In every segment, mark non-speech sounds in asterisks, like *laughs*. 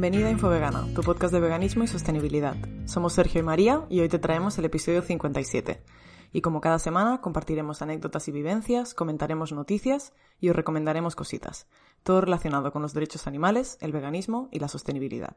Bienvenida a Infovegana, tu podcast de veganismo y sostenibilidad. Somos Sergio y María y hoy te traemos el episodio 57. Y como cada semana compartiremos anécdotas y vivencias, comentaremos noticias y os recomendaremos cositas. Todo relacionado con los derechos animales, el veganismo y la sostenibilidad.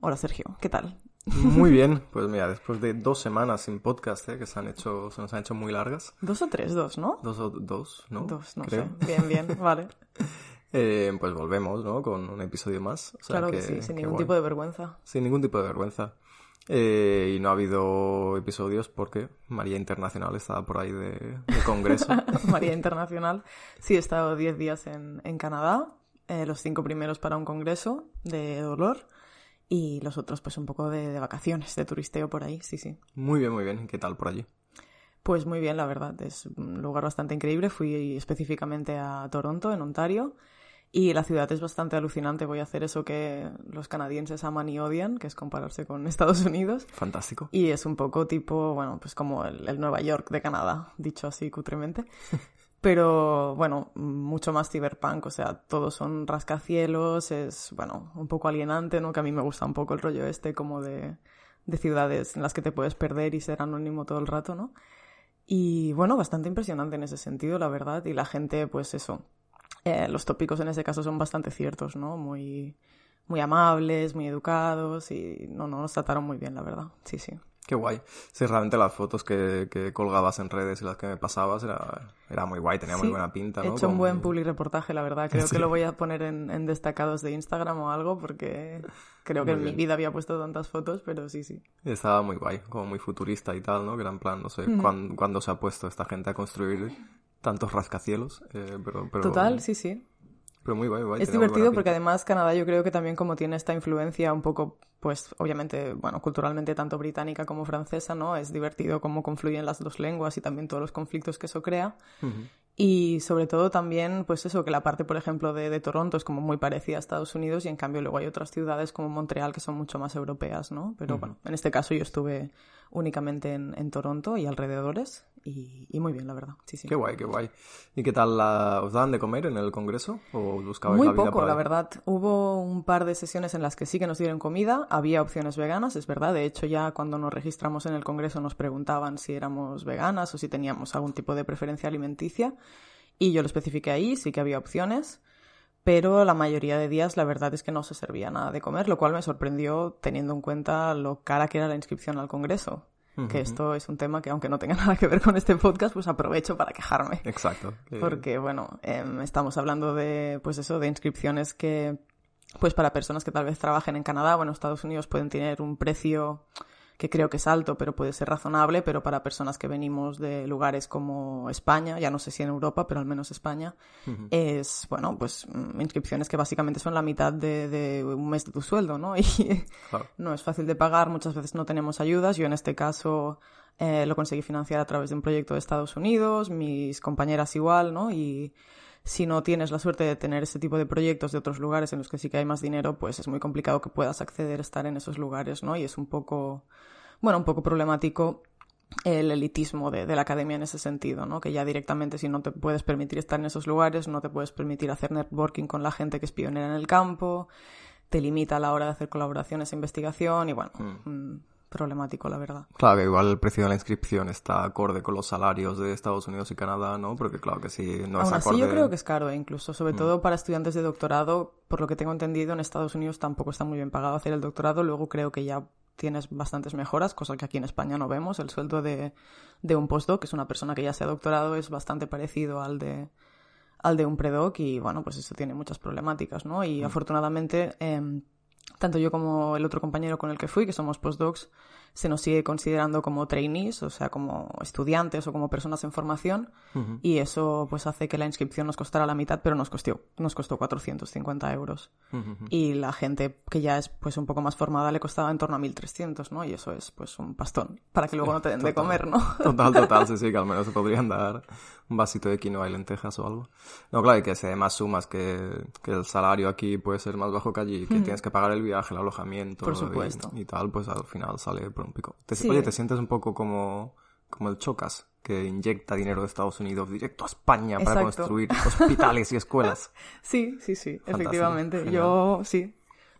Hola Sergio, ¿qué tal? Muy *laughs* bien, pues mira, después de dos semanas sin podcast, ¿eh? que se han hecho, se nos han hecho muy largas. Dos o tres, dos, ¿no? Dos o dos, ¿no? Dos, no sé. Bien, bien, vale. *laughs* Eh, pues volvemos, ¿no? Con un episodio más. claro que, sí, sin ningún tipo de vergüenza. Sin ningún tipo de vergüenza. Eh, y no ha habido episodios porque María Internacional estaba por ahí de, congreso. *laughs* María Internacional. Sí, he estado 10 días en, en Canadá, eh, los cinco primeros para un congreso de dolor y los otros pues un poco de, de, vacaciones, de turisteo por ahí, sí, sí. Muy bien, muy bien. ¿Qué tal por allí? Pues muy bien, la verdad. Es un lugar bastante increíble. Fui específicamente a Toronto, en Ontario. Y la ciudad es bastante alucinante. Voy a hacer eso que los canadienses aman y odian, que es compararse con *laughs* Estados Unidos. Fantástico. Y es un poco tipo, bueno, pues como el, el Nueva York de Canadá, dicho así cutremente. *laughs* pero bueno, mucho más cyberpunk, o sea, todos son rascacielos, es, bueno, un poco alienante, ¿no? Que a mí me gusta un poco el rollo este como de, de ciudades en las que te puedes perder y ser anónimo todo el rato, ¿no? Y bueno, bastante impresionante en ese sentido, la verdad, y la gente, pues eso, eh, los tópicos en ese caso son bastante ciertos, ¿no? Muy, muy amables, muy educados y no, no, nos trataron muy bien, la verdad, sí, sí. Qué guay. Sí, realmente las fotos que, que, colgabas en redes y las que me pasabas era, era muy guay, tenía muy buena pinta, ¿no? He hecho un buen public reportaje, la verdad. Creo *laughs* sí. que lo voy a poner en, en, destacados de Instagram o algo porque creo que en mi vida había puesto tantas fotos, pero sí, sí. Estaba muy guay, como muy futurista y tal, ¿no? Que era en plan, no sé, mm. ¿cuándo, ¿cuándo, se ha puesto esta gente a construir tantos rascacielos? Eh, pero, pero... Total, sí, sí. Pero muy guay, guay. Es divertido porque además Canadá yo creo que también como tiene esta influencia un poco, pues obviamente, bueno, culturalmente tanto británica como francesa, ¿no? Es divertido cómo confluyen las dos lenguas y también todos los conflictos que eso crea. Uh -huh. Y sobre todo también, pues eso, que la parte, por ejemplo, de, de, Toronto es como muy parecida a Estados Unidos y en cambio luego hay otras ciudades como Montreal que son mucho más europeas, ¿no? Pero uh -huh. bueno, en este caso yo estuve únicamente en, en Toronto y alrededores y, y, muy bien, la verdad. Sí, sí. Qué guay, qué guay. ¿Y qué tal la, os daban de comer en el congreso o buscabais muy la vida poco, por ahí? la verdad. Hubo un par de sesiones en las que sí que nos dieron comida, había opciones veganas, es verdad. De hecho, ya cuando nos registramos en el congreso nos preguntaban si éramos veganas o si teníamos algún tipo de preferencia alimenticia y yo lo especifiqué ahí, sí que había opciones pero la mayoría de días la verdad es que no se servía nada de comer, lo cual me sorprendió teniendo en cuenta lo cara que era la inscripción al Congreso. Uh -huh. Que esto es un tema que, aunque no tenga *laughs* nada que ver con este podcast, pues aprovecho para quejarme. Exacto. Porque, bueno, eh, estamos hablando de, pues eso, de inscripciones que, pues para personas que tal vez trabajen en Canadá o en Estados Unidos pueden tener un precio que creo que es alto, pero puede ser razonable, pero para personas que venimos de lugares como España, ya no sé si en Europa, pero al menos España, uh -huh. es, bueno, pues mm, inscripciones que básicamente son la mitad de, de un mes de tu sueldo, ¿no? *laughs* Y claro. no es fácil de pagar, muchas veces no tenemos ayudas, yo en este caso eh, lo conseguí financiar a través de un proyecto de Estados Unidos, mis compañeras igual, ¿no? Y si no tienes la suerte de tener ese tipo de proyectos de otros lugares en los que sí que hay más dinero, pues es muy complicado que puedas acceder a estar en esos lugares, ¿no? Y es un poco, bueno, un poco problemático el elitismo de, de, la academia en ese sentido, ¿no? Que ya directamente si no te puedes permitir estar en esos lugares, no te puedes permitir hacer networking con la gente que es pionera en el campo, te limita a la hora de hacer colaboraciones e investigación y bueno, mm problemático, la verdad. Claro, que igual el precio de la inscripción está acorde con los salarios de Estados Unidos y Canadá, ¿no? Porque claro que sí, no Aún es así acorde... yo creo que es caro, incluso, sobre mm. todo para estudiantes de doctorado, por lo que tengo entendido, en Estados Unidos tampoco está muy bien pagado hacer el doctorado, luego creo que ya tienes bastantes mejoras, cosa que aquí en España no vemos. El sueldo de, de un postdoc, que es una persona que ya se ha doctorado, es bastante parecido al de al de un predoc y bueno, pues eso tiene muchas problemáticas, ¿no? Y mm. afortunadamente, eh, tanto yo como el otro compañero con el que fui, que somos postdocs, se nos sigue considerando como trainees, o sea, como estudiantes o como personas en formación, uh -huh. y eso pues hace que la inscripción nos costara la mitad, pero nos costó, nos costó 450 euros. Uh -huh. Y la gente que ya es pues un poco más formada le costaba en torno a 1300, ¿no? Y eso es pues un pastón, para que luego no te den de comer, ¿no? *laughs* Total, total, sí, sí, que al menos se podrían dar un vasito de quinoa y lentejas o algo. No, claro, y que se dé más sumas, que, que el salario aquí puede ser más bajo que allí, que uh -huh. tienes que pagar el viaje, el alojamiento Por supuesto. Y, y tal, pues al final sale por un pico. Te, Sí. Oye, ¿te sientes un poco como, como el Chocas, que inyecta dinero de Estados Unidos directo a España Exacto. para construir hospitales y escuelas? *laughs* Sí, sí, sí, Fantástico. efectivamente. Genial. Yo sí,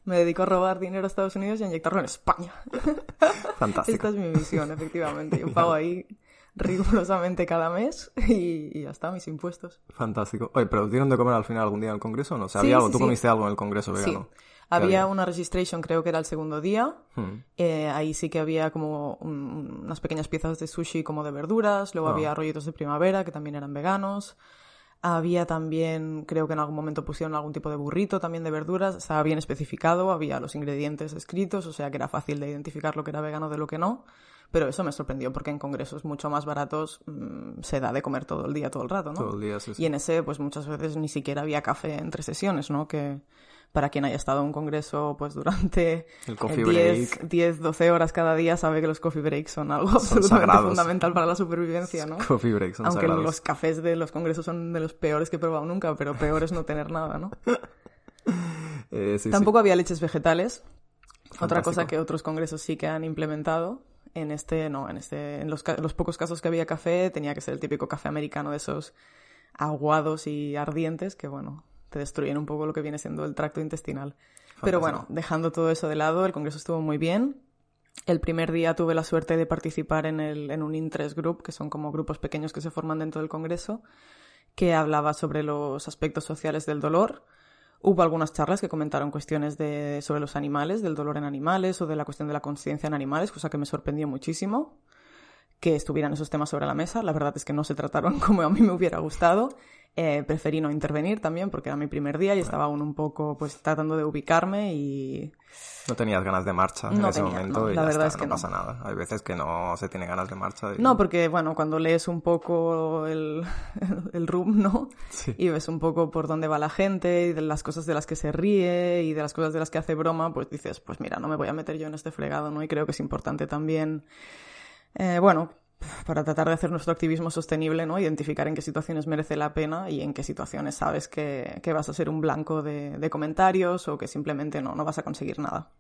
Me dedico a robar dinero a Estados Unidos y a inyectarlo en España. *laughs* Fantástico. Esta es mi misión, efectivamente. Yo pago ahí rigurosamente cada mes y, y ya está, mis impuestos. Fantástico. Oye, ¿pero dieron de comer al final algún día en el Congreso o no? O sea, Sí, ¿había algo? sí, ¿Tú sí. comiste algo en el Congreso Sí. vegano? ¿Qué Había una registration, creo que era el segundo día. Hmm. Eh, ahí sí que había como un- unas pequeñas piezas de sushi como de verduras. Luego Ah. había rollitos de primavera que también eran veganos. Había también, creo que en algún momento pusieron algún tipo de burrito también de verduras. Estaba bien especificado, había los ingredientes escritos, o sea que era fácil de identificar lo que era vegano de lo que no. Pero eso me sorprendió porque en congresos mucho más baratos mm, se da de comer todo el día, todo el rato, ¿no? Todo el día, sí, sí. Y en ese, pues muchas veces ni siquiera había café entre sesiones, ¿no? Que para quien haya estado en un congreso, pues durante *laughs* El coffee eh, 10, break. 10, 12 horas cada día, sabe que los coffee breaks son algo absolutamente sagrados. fundamental para la supervivencia, *laughs* ¿no? Coffee breaks son Aunque sagrados. los cafés de los congresos son de los peores que he probado nunca, pero peor es no tener nada, ¿no? *laughs* Eh, sí, sí. Tampoco había leches vegetales. Otra cosa que otros congresos sí que han implementado. En este, no, en este, en los, ca- los pocos casos que había café, tenía que ser el típico café americano de esos aguados y ardientes que, bueno, te destruyen un poco lo que viene siendo el tracto intestinal. Pero bueno, dejando todo eso de lado, el congreso estuvo muy bien. El primer día tuve la suerte de participar en, el, en un interest group, que son como grupos pequeños que se forman dentro del congreso, que hablaba sobre los aspectos sociales del dolor. Hubo algunas charlas que comentaron cuestiones de, sobre los animales, del dolor en animales o de la cuestión de la conciencia en animales, cosa que me sorprendió muchísimo que estuvieran esos temas sobre la mesa. La verdad es que no se trataron *laughs* como a mí me hubiera gustado. Eh, preferí no intervenir también porque era mi primer día y estaba aún un poco pues tratando de ubicarme y No tenías ganas de marcha en ese tenía, momento no, y la ya verdad está, es que no no. pasa nada. Hay veces que no se tiene ganas de marcha. y- No, porque, bueno, cuando lees un poco el, *laughs* el room, ¿no? Sí. Y ves un poco por dónde va la gente y de las cosas de las que se ríe y de las cosas de las que hace broma, pues dices, pues mira, no me voy a meter yo en este fregado, ¿no? Y creo que es importante también, eh, bueno, para tratar de hacer nuestro activismo sostenible, ¿no? Identificar en qué situaciones merece la pena y en qué situaciones sabes que, que vas a ser un blanco de, de comentarios o que simplemente no, no vas a conseguir nada.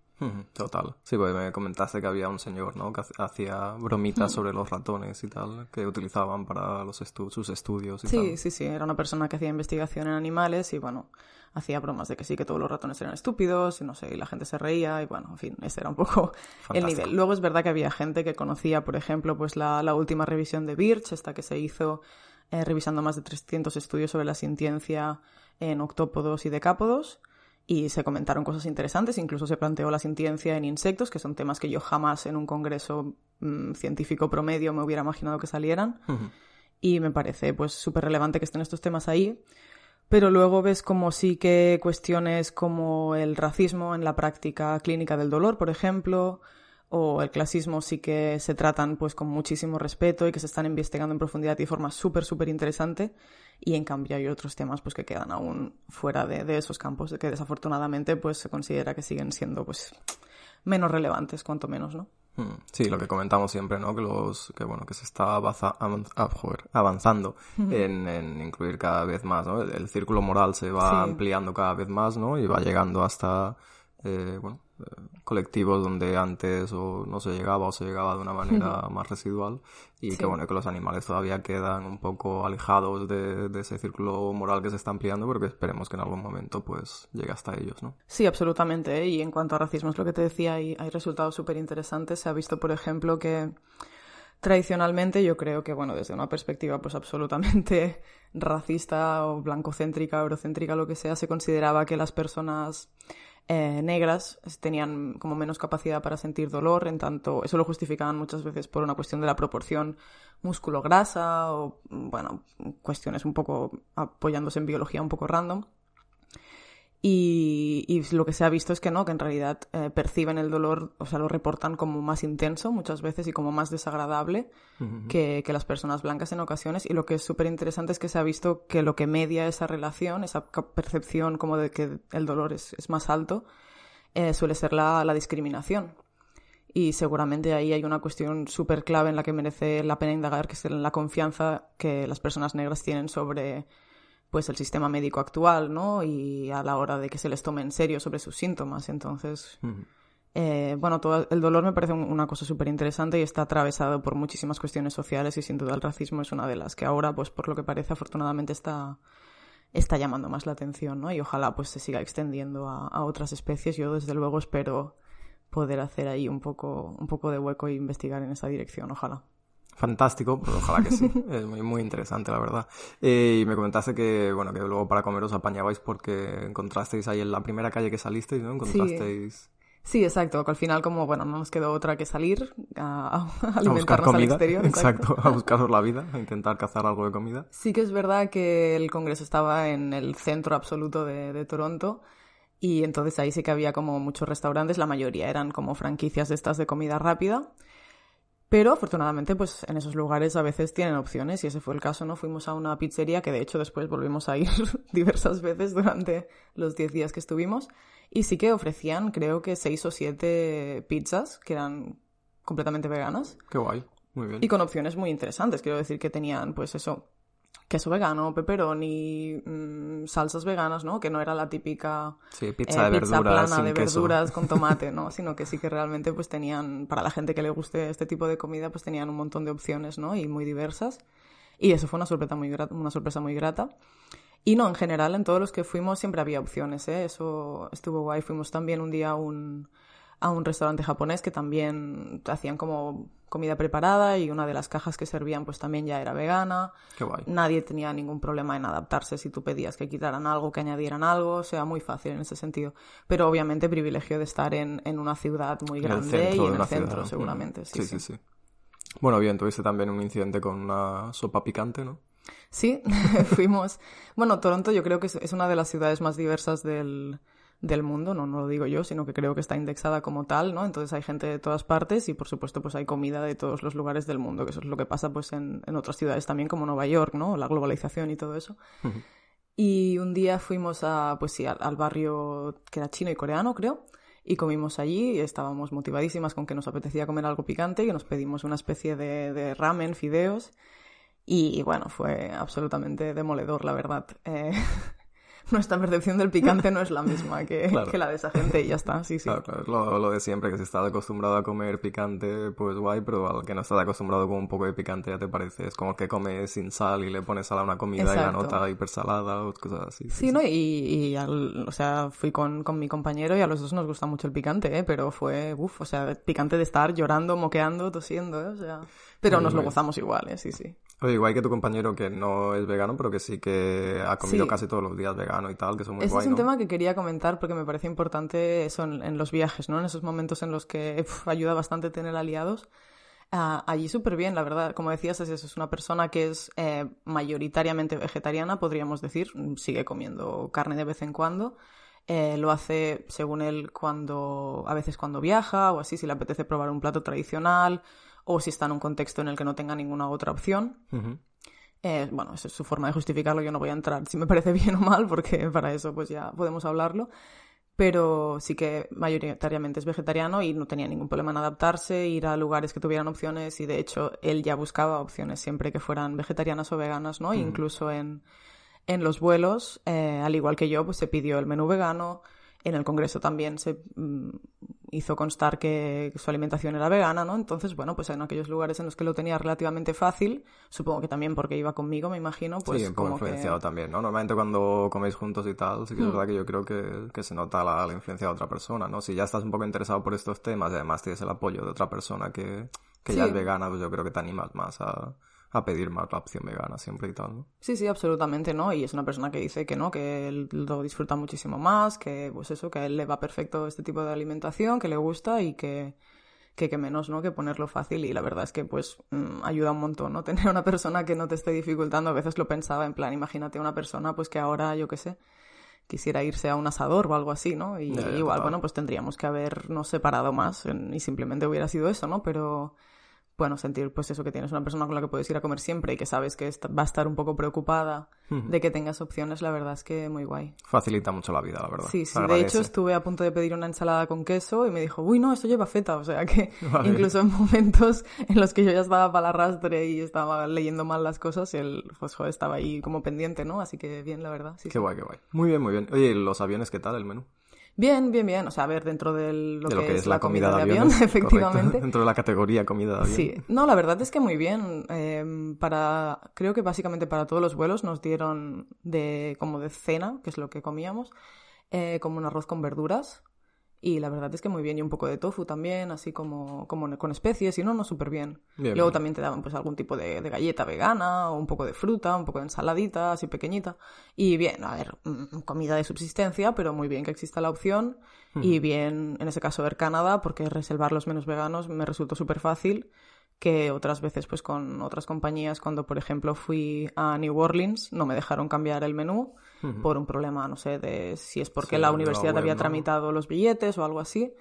Total. Sí, porque me comentaste que había un señor, ¿no? Que hacía Mm. bromitas sobre los ratones y tal, que utilizaban para los estu- sus estudios y Sí, tal. sí, sí, era una persona que hacía investigación en animales y bueno, hacía bromas de que sí, que todos los ratones eran estúpidos y no sé, y la gente se reía y bueno, en fin, ese era un poco el nivel. Luego es verdad que había gente que conocía, por ejemplo, pues la, la última revisión de Birch, esta que se hizo eh, revisando más de 300 estudios sobre la sintiencia en octópodos y decápodos y se comentaron cosas interesantes, incluso se planteó la sintiencia en insectos, que son temas que yo jamás en un congreso mm, científico promedio me hubiera imaginado que salieran y me parece pues súper relevante que estén estos temas ahí. Pero luego ves como sí que cuestiones como el racismo en la práctica clínica del dolor, por ejemplo, o el clasismo sí que se tratan pues con muchísimo respeto y que se están investigando en profundidad y de forma súper, súper interesante. Y en cambio hay otros temas pues que quedan aún fuera de, de esos campos, que desafortunadamente pues se considera que siguen siendo pues menos relevantes, cuanto menos, ¿no? Mm, Sí, lo que comentamos siempre, ¿no? Que los, que bueno, que se está avanza- ah, avanzando en, en incluir cada vez más, ¿no? El, el círculo moral se va Sí. ampliando cada vez más, ¿no? Y va llegando hasta, eh, bueno, colectivos donde antes o no se llegaba o se llegaba de una manera más residual y Sí. que bueno, que los animales todavía quedan un poco alejados de, de ese círculo moral que se está ampliando, pero que esperemos que en algún momento pues llegue hasta ellos, ¿no? Sí, absolutamente. ¿eh? Y en cuanto a racismo, es lo que te decía, hay, hay resultados súper interesantes. Se ha visto, por ejemplo, que tradicionalmente yo creo que, bueno, desde una perspectiva pues absolutamente *laughs* racista o blancocéntrica, eurocéntrica, lo que sea, se consideraba que las personas eh, negras tenían como menos capacidad para sentir dolor, en tanto eso lo justificaban muchas veces por una cuestión de la proporción músculo-grasa o, bueno, cuestiones un poco apoyándose en biología un poco random. Y, y lo que se ha visto es que no, que en realidad eh, perciben el dolor, o sea, lo reportan como más intenso muchas veces y como más desagradable que, que las personas blancas en ocasiones. Y lo que es súper interesante es que se ha visto que lo que media esa relación, esa percepción como de que el dolor es, es más alto, eh, suele ser la, la discriminación. Y seguramente ahí hay una cuestión súper clave en la que merece la pena indagar, que es en la confianza que las personas negras tienen sobre pues el sistema médico actual, ¿no? Y a la hora de que se les tome en serio sobre sus síntomas. Entonces, eh, bueno, todo el dolor me parece un- una cosa súper interesante y está atravesado por muchísimas cuestiones sociales y sin duda el racismo es una de las que ahora, pues por lo que parece, afortunadamente está, está llamando más la atención, ¿no? Y ojalá pues se siga extendiendo a, a otras especies. Yo desde luego espero poder hacer ahí un poco, un poco de hueco e investigar en esa dirección, ojalá. Fantástico, pues ojalá que sí. *laughs* es muy, muy interesante, la verdad. Eh, y me comentaste que, bueno, que luego para comer os apañabais porque encontrasteis ahí en la primera calle que salisteis, ¿no? Encontrasteis... Sí, exacto, que al final como, bueno, no nos quedó otra que salir a, *laughs* a alimentarnos al exterior. Exacto. a buscaros la vida, a intentar cazar algo de comida. Sí que es verdad que el congreso estaba en el centro absoluto de, de Toronto y entonces ahí sí que había como muchos restaurantes, la mayoría eran como franquicias de estas de comida rápida. Pero afortunadamente, pues en esos lugares a veces tienen opciones y ese fue el caso, ¿no? Fuimos a una pizzería que de hecho después volvimos a ir *laughs* diversas veces durante los 10 días que estuvimos y sí que ofrecían creo que 6 o 7 pizzas que eran completamente veganas. Qué guay, muy bien. Y con opciones muy interesantes, quiero decir que tenían pues eso, queso vegano, pepperoni, mmm, salsas veganas, ¿no? Que no era la típica sí, pizza, eh, de pizza verduras, plana de queso. verduras con *laughs* tomate, ¿no? Sino que sí que realmente pues tenían, para la gente que le guste este tipo de comida, pues tenían un montón de opciones, ¿no? Y muy diversas. Y eso fue una sorpresa muy grata, una sorpresa muy grata. Y no, en general, en todos los que fuimos siempre había opciones, ¿eh? Eso estuvo guay. Fuimos también un día a un, a un restaurante japonés que también hacían como comida preparada y una de las cajas que servían pues también ya era vegana. Qué guay. Nadie tenía ningún problema en adaptarse si tú pedías que quitaran algo, que añadieran algo, o sea, muy fácil en ese sentido. Pero obviamente privilegio de estar en, en una ciudad muy grande y en el centro seguramente. Sí, sí, sí, sí. Bueno, bien, tuviste también un incidente con una sopa picante, ¿no? Sí, *laughs* fuimos. Bueno, Toronto yo creo que es una de las ciudades más diversas del, del mundo, no, no lo digo yo, sino que creo que está indexada como tal, ¿no? Entonces hay gente de todas partes y por supuesto pues hay comida de todos los lugares del mundo, que eso es lo que pasa pues en, en otras ciudades también como Nueva York, ¿no? La globalización y todo eso. Y un día fuimos a, pues sí, al, al barrio que era chino y coreano, creo, y comimos allí y estábamos motivadísimas con que nos apetecía comer algo picante y nos pedimos una especie de, de ramen, fideos, y bueno, fue absolutamente demoledor, la verdad. Eh, *laughs* *laughs* nuestra percepción del picante no es la misma que, *laughs* Claro. que la de esa gente y ya está, sí, sí. Claro, claro, es lo, lo de siempre, que si estás acostumbrado a comer picante, pues guay, pero al que no estás acostumbrado con un poco de picante ya te parece, es como el que come sin sal y le pones sal a una comida y la nota hipersalada o cosas así. Sí, ¿no? Y, y al- o sea, fui con, con mi compañero y a los dos nos gusta mucho el picante, ¿eh? Pero fue, uff, o sea, picante de estar llorando, moqueando, tosiendo, ¿eh? O sea, pero Muy nos lo gozamos igual, ¿eh? Sí, sí. Oye, igual que tu compañero que no es vegano, pero que sí que ha comido Sí. casi todos los días vegano y tal, que es muy Ese guay, es un ¿no? tema que quería comentar porque me parece importante eso en, en los viajes, ¿no? En esos momentos en los que uf, ayuda bastante tener aliados. Ah, allí súper bien, la verdad. Como decías, es es una persona que es eh, mayoritariamente vegetariana, podríamos decir. Sigue comiendo carne de vez en cuando. Eh, lo hace, según él, cuando a veces cuando viaja o así, si le apetece probar un plato tradicional o si está en un contexto en el que no tenga ninguna otra opción. Eh, bueno, esa es su forma de justificarlo. Yo no voy a entrar si me parece *laughs* bien o mal, porque para eso pues ya podemos hablarlo. Pero sí que mayoritariamente es vegetariano y no tenía ningún problema en adaptarse, ir a lugares que tuvieran opciones y de hecho él ya buscaba opciones siempre que fueran vegetarianas o veganas, ¿no? Incluso en, en los vuelos, eh, al igual que yo, pues se pidió el menú vegano. En el congreso también se mm, hizo constar que su alimentación era vegana, ¿no? Entonces, bueno, pues en aquellos lugares en los que lo tenía relativamente fácil, supongo que también porque iba conmigo, me imagino, pues sí, un poco como que... influenciado también, ¿no? Normalmente cuando coméis juntos y tal, sí que es Hmm. verdad que yo creo que, que se nota la, la influencia de otra persona, ¿no? Si ya estás un poco interesado por estos temas y además tienes el apoyo de otra persona que, que ya Sí. es vegana, pues yo creo que te animas más a, a pedir más la opción vegana siempre y tal, ¿no? Sí, sí, absolutamente, ¿no? Y es una persona que dice que no, que él lo disfruta muchísimo más, que pues eso, que a él le va perfecto este tipo de alimentación, que le gusta y que que, que menos, ¿no? Que ponerlo fácil y la verdad es que pues mm, ayuda un montón, ¿no? *laughs* Tener una persona que no te esté dificultando, a veces lo pensaba en plan, imagínate una persona pues que ahora, yo qué sé, quisiera irse a un asador o algo así, ¿no? Y Ya, ya, igual, bueno, pues tendríamos que habernos separado más en- y simplemente hubiera sido eso, ¿no? Pero bueno, sentir pues eso que tienes una persona con la que puedes ir a comer siempre y que sabes que va a estar un poco preocupada de que tengas opciones, la verdad es que muy guay. Facilita mucho la vida, la verdad. Sí, sí, de hecho estuve a punto de pedir una ensalada con queso y me dijo, uy, no, esto lleva feta, o sea que *laughs* Vale. incluso en momentos en los que yo ya estaba para el arrastre y estaba leyendo mal las cosas, él pues joder, estaba ahí como pendiente, ¿no? Así que bien, la verdad, sí. Qué sí. guay, qué guay. Muy bien, muy bien. Oye, ¿y los aviones qué tal, el menú? Bien, bien, bien. O sea, a ver, dentro de lo, que, es, la comida, de avión, *laughs* efectivamente. Dentro de la categoría comida de avión. Sí. No, la verdad es que muy bien. Em, para, creo que básicamente para todos los vuelos nos dieron de, como de cena, que es lo que comíamos, eh, como un arroz con verduras. Y la verdad es que muy bien, y un poco de tofu también, así como, como con especies, y no, no, súper bien. Luego también te daban pues algún tipo de, galleta vegana, o un poco de fruta, un poco de ensaladita, así pequeñita. Y bien, a ver, mm, comida de subsistencia, pero muy bien que exista la opción. Y bien, en ese caso, ver Canadá, porque reservar los menos veganos me resultó súper fácil que otras veces pues con otras compañías cuando por ejemplo fui a New Orleans no me dejaron cambiar el menú por un problema no sé de si es porque la universidad había tramitado los billetes o algo así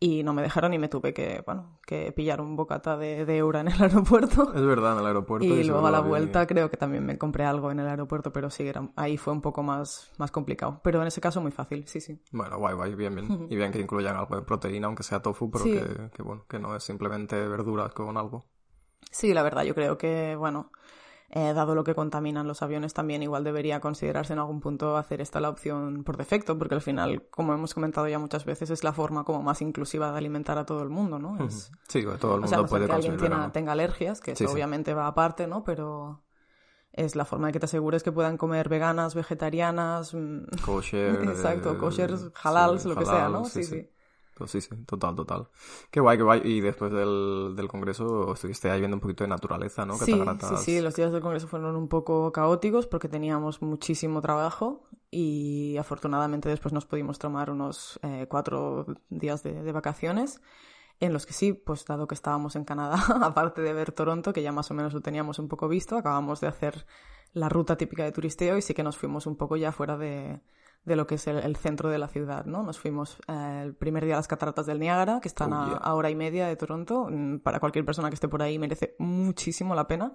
y no me dejaron y me tuve que bueno que pillar un bocata de, de euro en el *laughs* aeropuerto. Es verdad en el aeropuerto y, luego a la vuelta creo que también me compré algo en el aeropuerto pero sí era, ahí fue un poco más más complicado. Pero en ese caso muy fácil sí sí. Bueno guay guay bien bien. Y bien que incluyan algo de proteína aunque sea tofu pero que, que bueno que no es simplemente verduras con algo. Sí, la verdad, yo creo que, bueno, eh, dado lo que contaminan los aviones, también igual debería considerarse en algún punto hacer esta la opción por defecto, porque al final, como hemos comentado ya muchas veces, es la forma como más inclusiva de alimentar a todo el mundo, ¿no? Sí, todo el mundo o sea, puede que alguien tenga alergias, que eso obviamente va aparte, ¿no? Pero es la forma de que te asegures que puedan comer veganas, vegetarianas, mm, kosher, *laughs* exacto, kosher, halals, lo que sea, ¿no? sí. sí. Pues sí, sí, total, total. Qué guay, qué guay. Y después del, del congreso estuviste ahí viendo un poquito de naturaleza, ¿no? Sí, sí, sí, los días del congreso fueron un poco caóticos porque teníamos muchísimo trabajo y afortunadamente después nos pudimos tomar unos eh, cuatro días de, de, vacaciones en los que sí, pues dado que estábamos en Canadá, *laughs* aparte de ver Toronto, que ya más o menos lo teníamos un poco visto, acabamos de hacer la ruta típica de turisteo y sí que nos fuimos un poco ya fuera de de lo que es el, centro de la ciudad, ¿no? Nos fuimos eh, el primer día a las cataratas del Niágara, que están oh, a, hora y media de Toronto. Mm, para cualquier persona que esté por ahí merece muchísimo la pena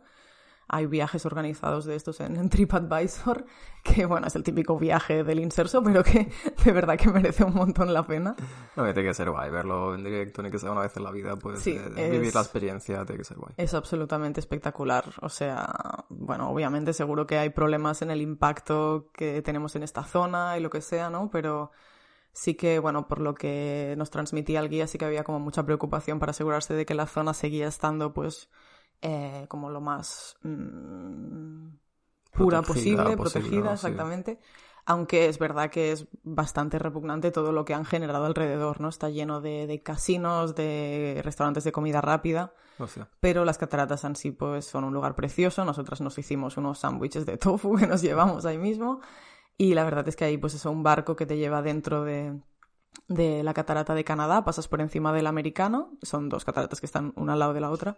hay viajes organizados de estos en, TripAdvisor, *laughs* que bueno, es el típico viaje del inserso, pero que *laughs* de verdad que merece un montón la pena. No, tiene que ser guay, verlo en directo, ni que sea una vez en la vida, pues vivir la experiencia tiene que ser guay. Es absolutamente espectacular, o sea, bueno, obviamente seguro que hay problemas en el impacto que tenemos en esta zona y lo que sea, ¿no? Pero sí que, bueno, por lo que nos transmitía el guía, sí que había como mucha preocupación para asegurarse de que la zona seguía estando, pues, eh, como lo más mm, pura posible, protegida, exactamente. Aunque es verdad que es bastante repugnante todo lo que han generado alrededor, ¿no? Está lleno de, casinos, de restaurantes de comida rápida. Pero las cataratas en sí, pues, son un lugar precioso. Nosotras nos hicimos unos sándwiches de tofu *laughs* que nos llevamos ahí mismo. Y la verdad es que ahí, pues, es un barco que te lleva dentro de, de la catarata de Canadá, pasas por encima del americano, son dos cataratas que están una al lado de la otra,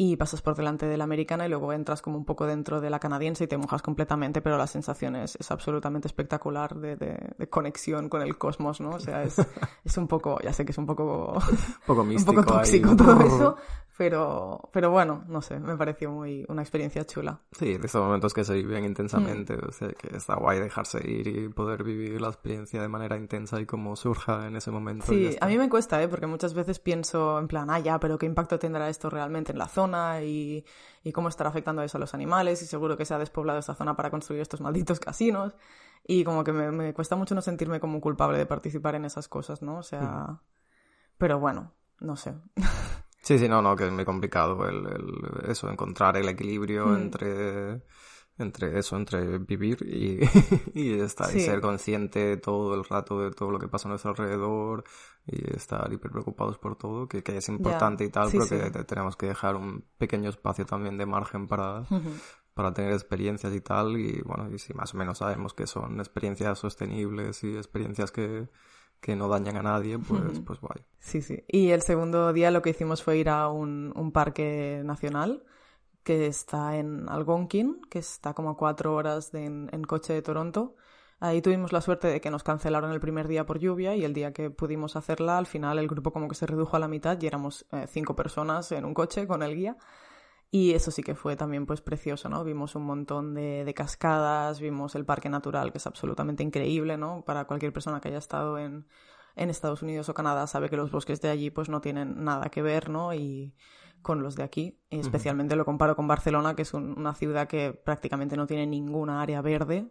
y pasas por delante de la americana y luego entras como un poco dentro de la canadiense y te mojas completamente, pero la sensación es, absolutamente espectacular de, de, conexión con el cosmos, ¿no? O sea, es, *laughs* es un poco, ya sé que es un poco, *laughs* poco, místico un poco tóxico todo *laughs* eso, pero, pero bueno, no sé, me pareció muy una experiencia chula. Sí, de esos momentos que se viven intensamente, mm. o sea, que está guay dejarse ir y poder vivir la experiencia de manera intensa y como surja en ese momento. Sí, a mí me cuesta, ¿eh? Porque muchas veces pienso en plan, ah, ya, pero ¿qué impacto tendrá esto realmente en la zona y, y cómo estará afectando eso a los animales? Y seguro que se ha despoblado esta zona para construir estos malditos casinos. Y como que me, me cuesta mucho no sentirme como culpable de participar en esas cosas, ¿no? O sea, mm. pero bueno, no sé. Sí, sí, no, no, que es muy complicado el, el eso, encontrar el equilibrio hmm. entre, entre eso, entre vivir y, *laughs* y estar y ser consciente todo el rato de todo lo que pasa a nuestro alrededor y estar hiper preocupados por todo, que, que es importante y tal, pero que tenemos que dejar un pequeño espacio también de margen para, para tener experiencias y tal, y bueno, y si más o menos sabemos que son experiencias sostenibles y experiencias que, que no dañan a nadie, pues, pues guay. Sí, sí. Y el segundo día lo que hicimos fue ir a un, un parque nacional que está en Algonquin, que está como a cuatro horas en, coche de Toronto. Ahí tuvimos la suerte de que nos cancelaron el primer día por lluvia y el día que pudimos hacerla, al final el grupo como que se redujo a la mitad y éramos eh, cinco personas en un coche con el guía. Y eso sí que fue también pues precioso, ¿no? Vimos un montón de, de, cascadas, vimos el parque natural, que es absolutamente increíble, ¿no? Para cualquier persona que haya estado en, en Estados Unidos o Canadá sabe que los bosques de allí pues no tienen nada que ver, ¿no? Y con los de aquí. Y especialmente lo comparo con Barcelona, que es una ciudad que prácticamente no tiene ninguna área verde.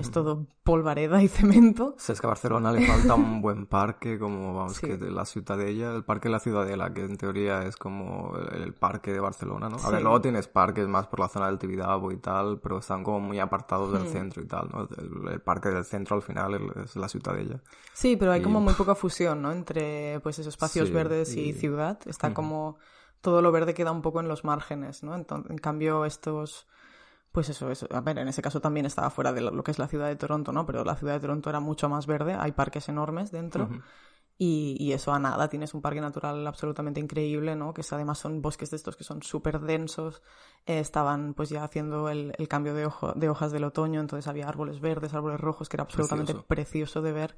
es todo polvareda y cemento. Si es que a Barcelona le falta un buen parque, como vamos, que de la Ciutadella, el parque de la Ciudadela, que en teoría es como el, parque de Barcelona, ¿no? A ver, luego tienes parques más por la zona del Tibidabo y tal, pero están como muy apartados del hmm. centro y tal, ¿no? El, parque del centro al final es la Ciutadella. Sí, pero hay como muy poca fusión, ¿no? Entre, pues, esos espacios verdes y, ciudad. Está como... Todo lo verde queda un poco en los márgenes, ¿no? Entonces, en cambio, estos pues eso, eso, a ver, en ese caso también estaba fuera de lo que es la ciudad de Toronto, ¿no? Pero la ciudad de Toronto era mucho más verde, hay parques enormes dentro. y, eso a nada, tienes un parque natural absolutamente increíble, ¿no? Que además son bosques de estos que son súper densos. Eh, estaban pues ya haciendo el, cambio de, de, hojas del otoño, entonces había árboles verdes, árboles rojos, que era absolutamente precioso de ver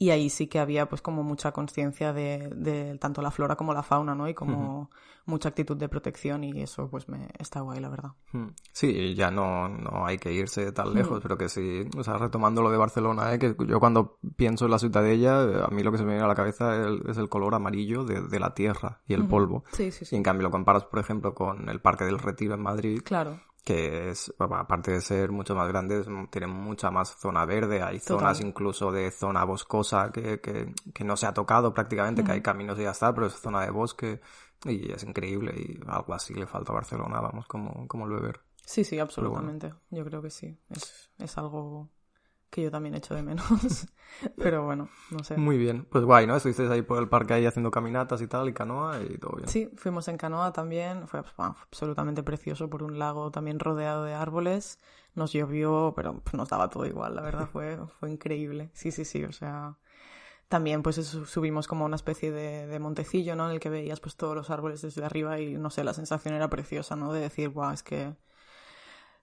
y ahí sí que había pues como mucha conciencia de, de, tanto la flora como la fauna, ¿no? Y como mucha actitud de protección y eso pues me está guay, la verdad. Hmm. Sí, ya no, no hay que irse tan lejos, pero que sí, o sea, retomando lo de Barcelona, ¿eh? que yo cuando pienso en la ciudadella, a mí lo que se me viene a la cabeza es el, color amarillo de, de, la tierra y el polvo. Sí, sí, sí. Y en cambio lo comparas, por ejemplo, con el Parque del Retiro en Madrid. Claro que es, aparte de ser mucho más grande, tiene mucha más zona verde, hay zonas incluso de zona boscosa que, que, que no se ha tocado prácticamente, que hay caminos y ya está, pero es zona de bosque y es increíble y algo así le falta a Barcelona, vamos, como, como el beber. Sí, sí, absolutamente. Yo creo que sí. Es, es algo que yo también echo de menos. *laughs* Pero bueno, no sé. Muy bien. Pues guay, ¿no? Estuvisteis ahí por el parque ahí haciendo caminatas y tal, y canoa y todo bien. Sí, fuimos en canoa también. Fue, absolutamente precioso por un lago también rodeado de árboles. Nos llovió, pero nos daba todo igual, la verdad fue, *laughs* fue increíble. Sí, sí, sí, o sea... También pues subimos como una especie de, de, montecillo, ¿no? En el que veías pues todos los árboles desde arriba y no sé, la sensación era preciosa, ¿no? De decir, guau, es que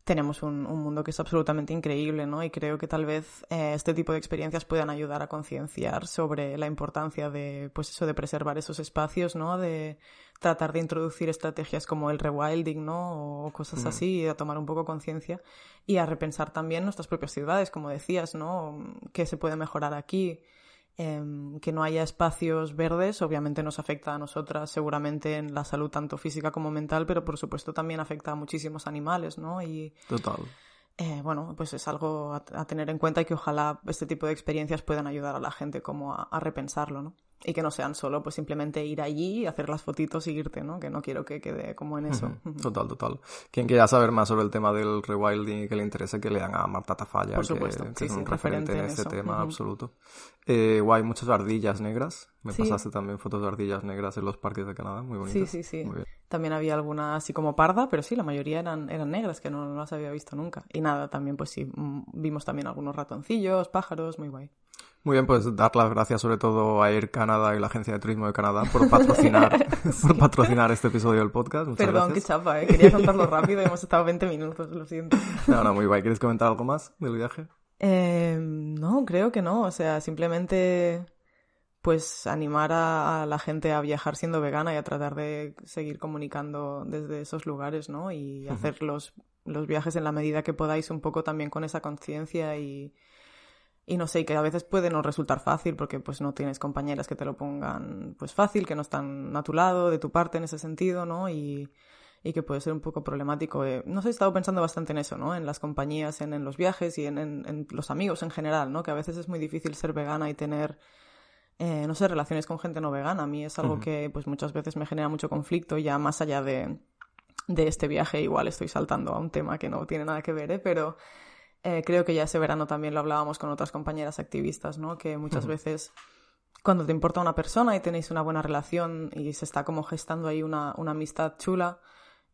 tenemos un, mundo que es absolutamente increíble, ¿no? Y creo que tal vez eh, este tipo de experiencias puedan ayudar a concienciar sobre la importancia de, pues eso, de preservar esos espacios, ¿no? De tratar de introducir estrategias como el rewilding, ¿no? O cosas mm. así, y a tomar un poco conciencia y a repensar también nuestras propias ciudades, como decías, ¿no? ¿Qué se puede mejorar aquí? Em, que no haya espacios verdes, obviamente nos afecta a nosotras seguramente en la salud tanto física como mental, pero por supuesto también afecta a muchísimos animales, ¿no? Y, Total. Eh, bueno, pues es algo a, tener en cuenta y que ojalá este tipo de experiencias puedan ayudar a la gente como a repensarlo, ¿no? Y que no sean solo pues simplemente ir allí, hacer las fotitos y irte, ¿no? Que no quiero que quede como en eso. Total, total. Quien quiera saber más sobre el tema del rewilding y que le interese, que lean a Marta Tafalla, Por supuesto. que, es un referente en, este tema absoluto. Eh, guay, muchas ardillas negras. Me pasaste también fotos de ardillas negras en los parques de Canadá, muy bonitas. Sí, sí, sí. También había alguna así como parda, pero sí, la mayoría eran, eran negras, que no, no las había visto nunca. Y nada, también pues sí, mm, vimos también algunos ratoncillos, pájaros, muy guay. Muy bien, pues dar las gracias sobre todo a Air Canada y la Agencia de Turismo de Canadá por patrocinar, *laughs* por patrocinar este episodio del podcast. Perdón, qué chapa, ¿eh? quería contarlo rápido y hemos estado 20 minutos, lo siento. No, no, muy guay. ¿Quieres comentar algo más del viaje? Eh, no, creo que no. O sea, simplemente pues animar a, la gente a viajar siendo vegana y a tratar de seguir comunicando desde esos lugares, ¿no? Y hacer los, los viajes en la medida que podáis un poco también con esa conciencia y, y no sé, que a veces puede no resultar fácil porque pues no tienes compañeras que te lo pongan pues fácil, que no están a tu lado, de tu parte en ese sentido, ¿no? Y, y que puede ser un poco problemático. Eh, no sé, he estado pensando bastante en eso, ¿no? En las compañías, en, en los viajes y en, en, los amigos en general, ¿no? Que a veces es muy difícil ser vegana y tener, eh, no sé, relaciones con gente no vegana. A mí es algo que pues muchas veces me genera mucho conflicto, ya más allá de, de este viaje, igual estoy saltando a un tema que no tiene nada que ver, ¿eh? Pero eh, creo que ya ese verano también lo hablábamos con otras compañeras activistas, ¿no? Que muchas veces cuando te importa una persona y tenéis una buena relación y se está como gestando ahí una, una amistad chula,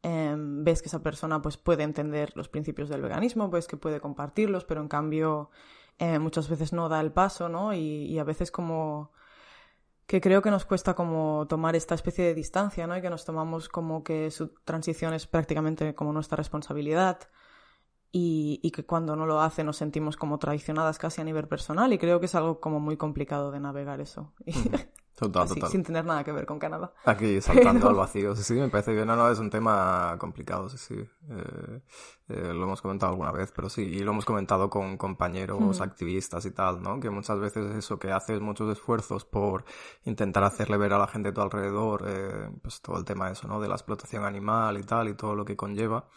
em, ves que esa persona pues puede entender los principios del veganismo, pues que puede compartirlos, pero en cambio eh, muchas veces no da el paso, ¿no? Y, y, a veces como que creo que nos cuesta como tomar esta especie de distancia, ¿no? Y que nos tomamos como que su transición es prácticamente como nuestra responsabilidad y, y, que cuando no lo hace nos sentimos como traicionadas casi a nivel personal y creo que es algo como muy complicado de navegar eso. *laughs* Total, total. Sin tener nada que ver con Canadá. Aquí saltando al vacío. Sí, sí, me parece bien. No, no, es un tema complicado, sí, sí. Eh, eh, lo hemos comentado alguna vez, pero sí, y lo hemos comentado con compañeros hmm. activistas y tal, ¿no? Que muchas veces eso, que haces muchos esfuerzos por intentar hacerle ver a la gente de tu alrededor, eh, pues todo el tema eso, ¿no? De la explotación animal y tal, y todo lo que conlleva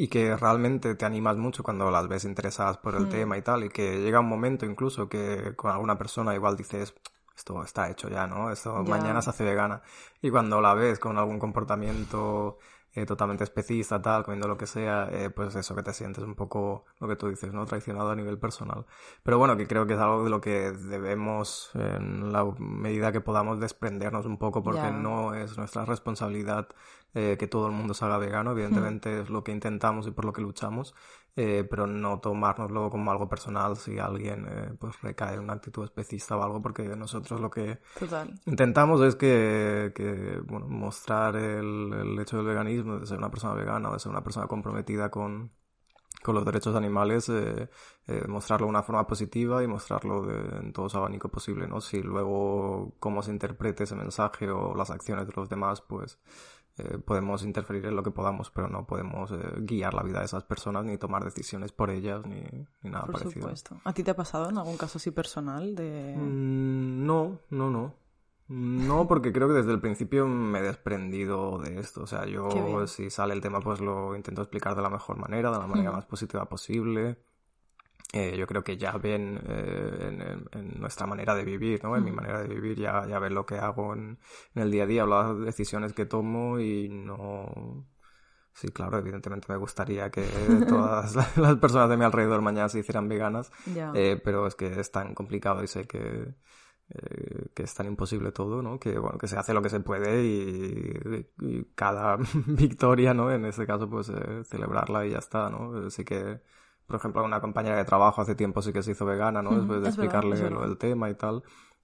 y que realmente te animas mucho cuando las ves interesadas por el mm. tema y tal, y que llega un momento incluso que con alguna persona igual dices, esto está hecho ya, ¿no? Esto mañana se hace vegana. Y cuando la ves con algún comportamiento eh, totalmente especista, tal, comiendo lo que sea, eh, pues eso que te sientes un poco, lo que tú dices, ¿no? Traicionado a nivel personal. Pero bueno, que creo que es algo de lo que debemos, en la medida que podamos, desprendernos un poco, porque no es nuestra responsabilidad eh, que todo el mundo se haga vegano, evidentemente es lo que intentamos y por lo que luchamos, eh, pero no tomárnoslo como algo personal si alguien eh, pues recae en una actitud especista o algo, porque nosotros lo que intentamos es que, que bueno, mostrar el, el, hecho del veganismo, de ser una persona vegana, de ser una persona comprometida con, con los derechos animales, eh, eh, mostrarlo de una forma positiva y mostrarlo de, en todo su abanico posible, ¿no? Si luego cómo se interprete ese mensaje o las acciones de los demás, pues eh, podemos interferir en lo que podamos, pero no podemos eh, guiar la vida de esas personas ni tomar decisiones por ellas ni, ni nada por parecido. Supuesto. ¿A ti te ha pasado en algún caso así personal de...? Mm, no, no, no. No, porque creo que desde el principio me he desprendido de esto. O sea, yo si sale el tema pues lo intento explicar de la mejor manera, de la manera más positiva posible. Eh, yo creo que ya ven eh, en, nuestra manera de vivir, ¿no? En mi manera de vivir ya, ya ven lo que hago en, el día a día, las decisiones que tomo y no... Sí, claro, evidentemente me gustaría que *laughs* todas las personas de mi alrededor mañana se hicieran veganas, eh, pero es que es tan complicado y sé que, que es tan imposible todo, ¿no? Que, bueno, que se hace lo que se puede y, y cada *laughs* victoria, ¿no? En este caso, pues celebrarla y ya está, ¿no? Así que por ejemplo, una compañera de trabajo hace tiempo sí que se hizo vegana, ¿no? Después de explicarle lo del tema y tal.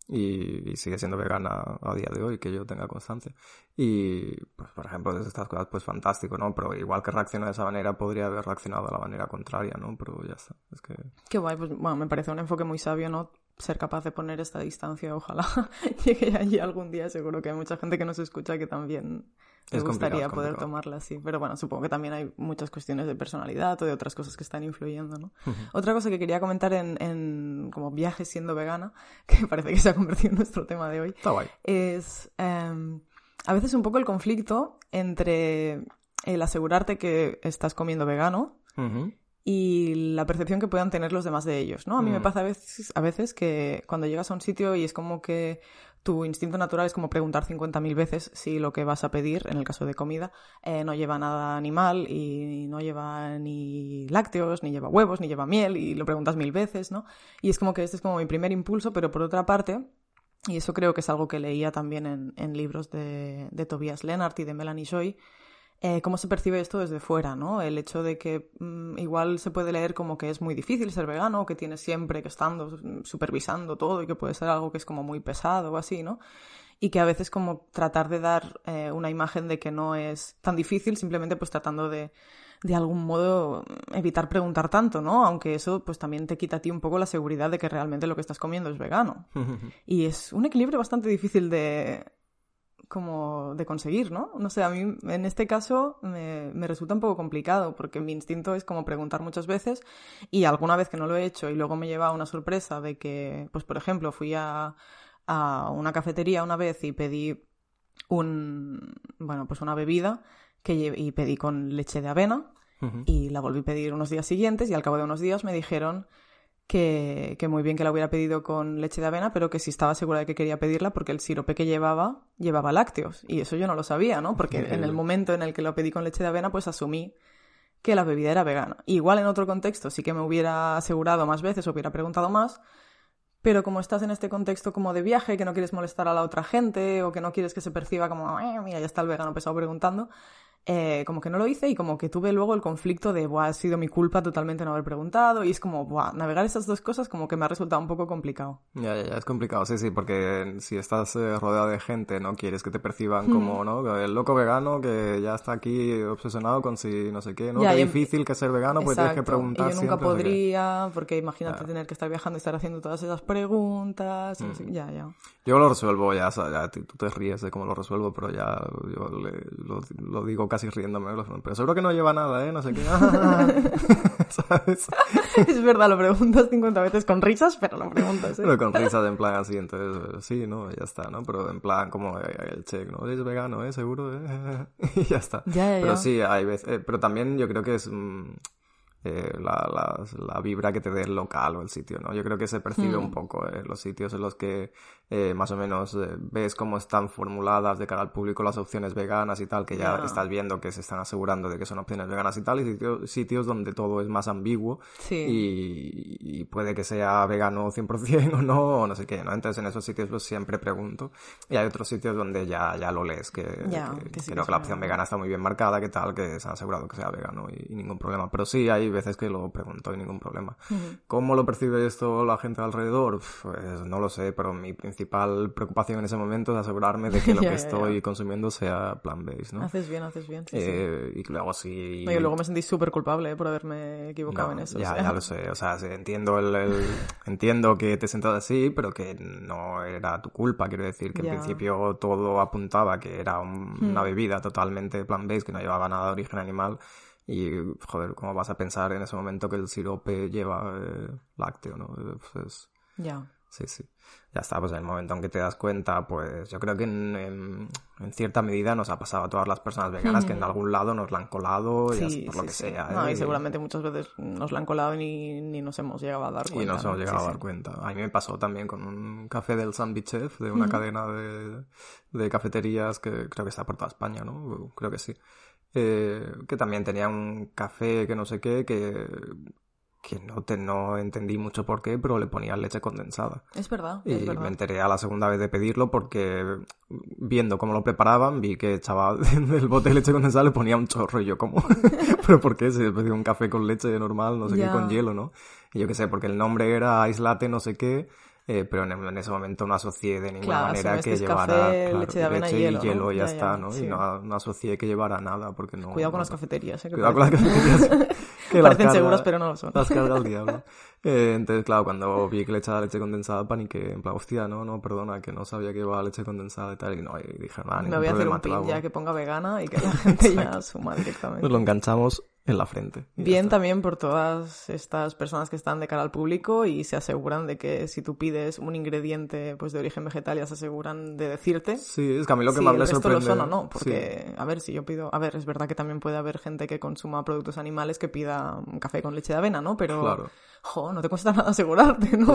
Y, sigue siendo vegana a día de hoy, que yo tenga constancia. Y, pues, por ejemplo, desde estas cosas, pues fantástico, ¿no? Pero igual que reacciona de esa manera, podría haber reaccionado de la manera contraria, ¿no? Pero ya está. Es que... Qué guay, pues, bueno, me parece un enfoque muy sabio, ¿no? Ser capaz de poner esta distancia, ojalá *laughs* llegue allí algún día. Seguro que hay mucha gente que nos escucha que también me gustaría poder tomarla así. Pero bueno, supongo que también hay muchas cuestiones de personalidad o de otras cosas que están influyendo, ¿no? Otra cosa que quería comentar en, en, como viajes siendo vegana, *laughs* que parece que se ha convertido en nuestro tema de hoy, es em, a veces un poco el conflicto entre el asegurarte que estás comiendo vegano y la percepción que puedan tener los demás de ellos, ¿no? A mí me mm. pasa a veces, a veces que cuando llegas a un sitio y es como que tu instinto natural es como preguntar 50.000 veces si lo que vas a pedir, en el caso de comida, eh, no lleva nada animal y no lleva ni lácteos, ni lleva huevos, ni lleva miel, y lo preguntas mil veces, ¿no? Y es como que este es como mi primer impulso, pero por otra parte, y eso creo que es algo que leía también en, en libros de, de Tobias Lennart y de Melanie Joy, eh, cómo se percibe esto desde fuera, ¿no? El hecho de que mm, igual se puede leer como que es muy difícil ser vegano, que tienes siempre que estando mm, supervisando todo y que puede ser algo que es como muy pesado o así, ¿no? Y que a veces como tratar de dar eh, una imagen de que no es tan difícil, simplemente pues tratando de de algún modo evitar preguntar tanto, ¿no? Aunque eso pues también te quita a ti un poco la seguridad de que realmente lo que estás comiendo es vegano. *laughs* y es un equilibrio bastante difícil de, como de conseguir, ¿no? No sé, a mí en este caso me, resulta un poco complicado porque mi instinto es como preguntar muchas veces y alguna vez que no lo he hecho y luego me lleva una sorpresa de que, pues por ejemplo, fui a, a una cafetería una vez y pedí un, bueno, pues una bebida que y pedí con leche de avena y la volví a pedir unos días siguientes y al cabo de unos días me dijeron que, que, muy bien que la hubiera pedido con leche de avena, pero que sí estaba segura de que quería pedirla porque el sirope que llevaba llevaba lácteos. Y eso yo no lo sabía, ¿no? Porque en el *laughs* momento en el que lo pedí con leche de avena, pues asumí que la bebida era vegana. Igual en otro contexto sí que me hubiera asegurado más veces o hubiera preguntado más, pero como estás en este contexto como de viaje, que no quieres molestar a la otra gente o que no quieres que se perciba como, mira, ya está el vegano pesado preguntando, eh, como que no lo hice y como que tuve luego el conflicto de, Buah, ha sido mi culpa totalmente no haber preguntado y es como, Buah, navegar esas dos cosas como que me ha resultado un poco complicado. Ya, ya, ya, es complicado, sí, sí, porque si estás eh, rodeado de gente, no quieres que te perciban como, hmm. ¿no? El loco vegano que ya está aquí obsesionado con si no sé qué, ¿no? Qué difícil que ser vegano, pues tienes que preguntar y yo nunca podría, porque imagínate tener que estar viajando y estar haciendo todas esas preguntas, hmm. ya, ya. Yo lo resuelvo ya, o sea, ya tú te ríes de cómo lo resuelvo, pero ya yo lo, lo digo casi riéndome, pero seguro que no lleva nada, ¿eh? No sé qué. *laughs* ¿Sabes? *laughs* Es verdad, lo preguntas 50 veces con risas, pero lo preguntas, ¿eh? Pero con risas en plan así, entonces, sí, ¿no? Ya está, ¿no? Pero en plan como el check, ¿no? Es vegano, ¿eh? Seguro, ¿eh? *laughs* y ya está. Ya, ya, pero sí, hay veces, eh, pero también yo creo que es... Mm, eh, la, la, la, vibra que te dé el local o el sitio, ¿no? Yo creo que se percibe un hmm. poco en los sitios en los que eh, más o menos eh, ves cómo están formuladas de cara al público las opciones veganas y tal, que ya estás viendo que se están asegurando de que son opciones veganas y tal, y sitios, sitios donde todo es más ambiguo y, y, puede que sea vegano 100% o no, o no sé qué, ¿no? Entonces en esos sitios pues siempre pregunto. Y hay otros sitios donde ya, ya lo lees, que, creo que la opción vegana está muy bien marcada, que tal, que se han asegurado que sea vegano y ningún problema. Pero sí, hay veces que lo pregunto y ningún problema. ¿Cómo lo percibe esto la gente alrededor? Pues no lo sé, pero mi principal preocupación en ese momento es asegurarme de que *laughs* lo que estoy consumiendo sea plant-based, ¿no? Haces bien, haces bien. Eh, y luego sí... Y luego me sentí súper culpable eh, por haberme equivocado en eso. Ya, ya lo sé, o sea, entiendo el, *laughs* entiendo que te sientas así, pero que no era tu culpa, quiero decir, que en principio todo apuntaba que era una hmm. bebida totalmente plant-based, que no llevaba nada de origen animal y, joder, ¿cómo vas a pensar en ese momento que el sirope lleva eh, lácteo, no? Eh, pues ya. Sí, sí. Ya está, pues en el momento en que te das cuenta, pues yo creo que en, en, cierta medida nos ha pasado a todas las personas veganas que en algún lado nos la han colado, y por lo que sea. No, ¿eh? y seguramente muchas veces nos la han colado y ni, ni nos hemos llegado a dar cuenta. Y nos hemos llegado a dar cuenta. A mí me pasó también con un café del Chef, de una cadena de, de cafeterías que creo que está por toda España, ¿no? Creo que sí. Eh, que también tenía un café que no sé qué, que, que no, te, no entendí mucho por qué, pero le ponía leche condensada. Es verdad. Y es verdad. me enteré a la segunda vez de pedirlo porque viendo cómo lo preparaban, vi que echaba *laughs* del bote de leche condensada le ponía un chorro y yo como, *laughs* pero ¿por qué? Si pedí un café con leche normal, no sé qué, con hielo, ¿no? Y yo qué sé, porque el nombre era Ice Latte, no sé qué, eh, pero en, ese momento no asocié de ninguna manera que, llevara leche, de avena y, hielo, y ya, está, ¿no? Y no, no, asocié que llevara nada, porque no... Cuidado con las cafeterías, ¿eh? Cuidado con las cafeterías. *laughs* que Parecen seguras, pero no lo son. Las carga el diablo. *laughs* Eh, entonces, claro, cuando vi que le echaba leche condensada, paniqué, en plan, hostia, no, no, perdona, que no sabía que iba leche condensada y tal, y no, y dije, nada, Me voy a hacer un pin ya que ponga vegana y que la *laughs* gente ya suma directamente. Nos lo enganchamos en la frente. Bien también por todas estas personas que están de cara al público y se aseguran de que si tú pides un ingrediente pues de origen vegetal ya se aseguran de decirte. Sí, es que a mí lo que más me sorprende... lo son o no, porque a ver, si yo pido, a ver, es verdad que también puede haber gente que consuma productos animales que pida un café con leche de avena, ¿no? Pero claro. jo, no te cuesta *laughs* nada asegurarte, ¿no?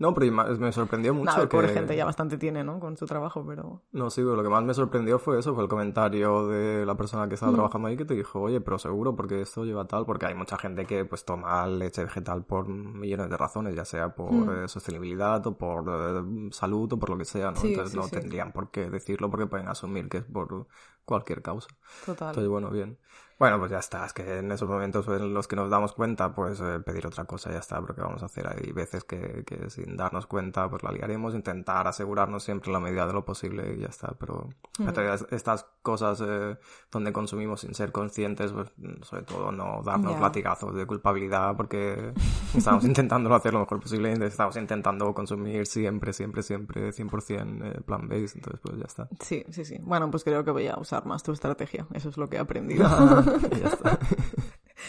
No, pero me sorprendió mucho. Nada, que... gente ya bastante tiene, ¿no? Con su trabajo, pero. No, sí, lo que más me sorprendió fue eso, fue el comentario de la persona que estaba mm. trabajando ahí que te dijo, oye, pero seguro, porque esto lleva tal, porque hay mucha gente que pues toma leche vegetal por millones de razones, ya sea por mm. eh, sostenibilidad o por eh, salud o por lo que sea, ¿no? Entonces no tendrían por qué decirlo porque pueden asumir que es por cualquier causa. Total. Entonces, bueno, bien. Bueno, pues ya está, es que en esos momentos en los que nos damos cuenta, pues eh, pedir otra cosa, ya está, porque vamos a hacer. Hay veces que, que, sin darnos cuenta, pues la liaremos, intentar asegurarnos siempre la medida de lo posible y ya está, pero mm. estas cosas eh, donde consumimos sin ser conscientes, pues sobre todo no darnos latigazos de culpabilidad porque *laughs* estamos intentando hacer lo mejor posible, estamos intentando consumir siempre, siempre, siempre 100% eh, plant-based, entonces pues ya está. Sí, sí, sí. Bueno, pues creo que voy a usar más tu estrategia, eso es lo que he aprendido. *laughs* *laughs* ya está.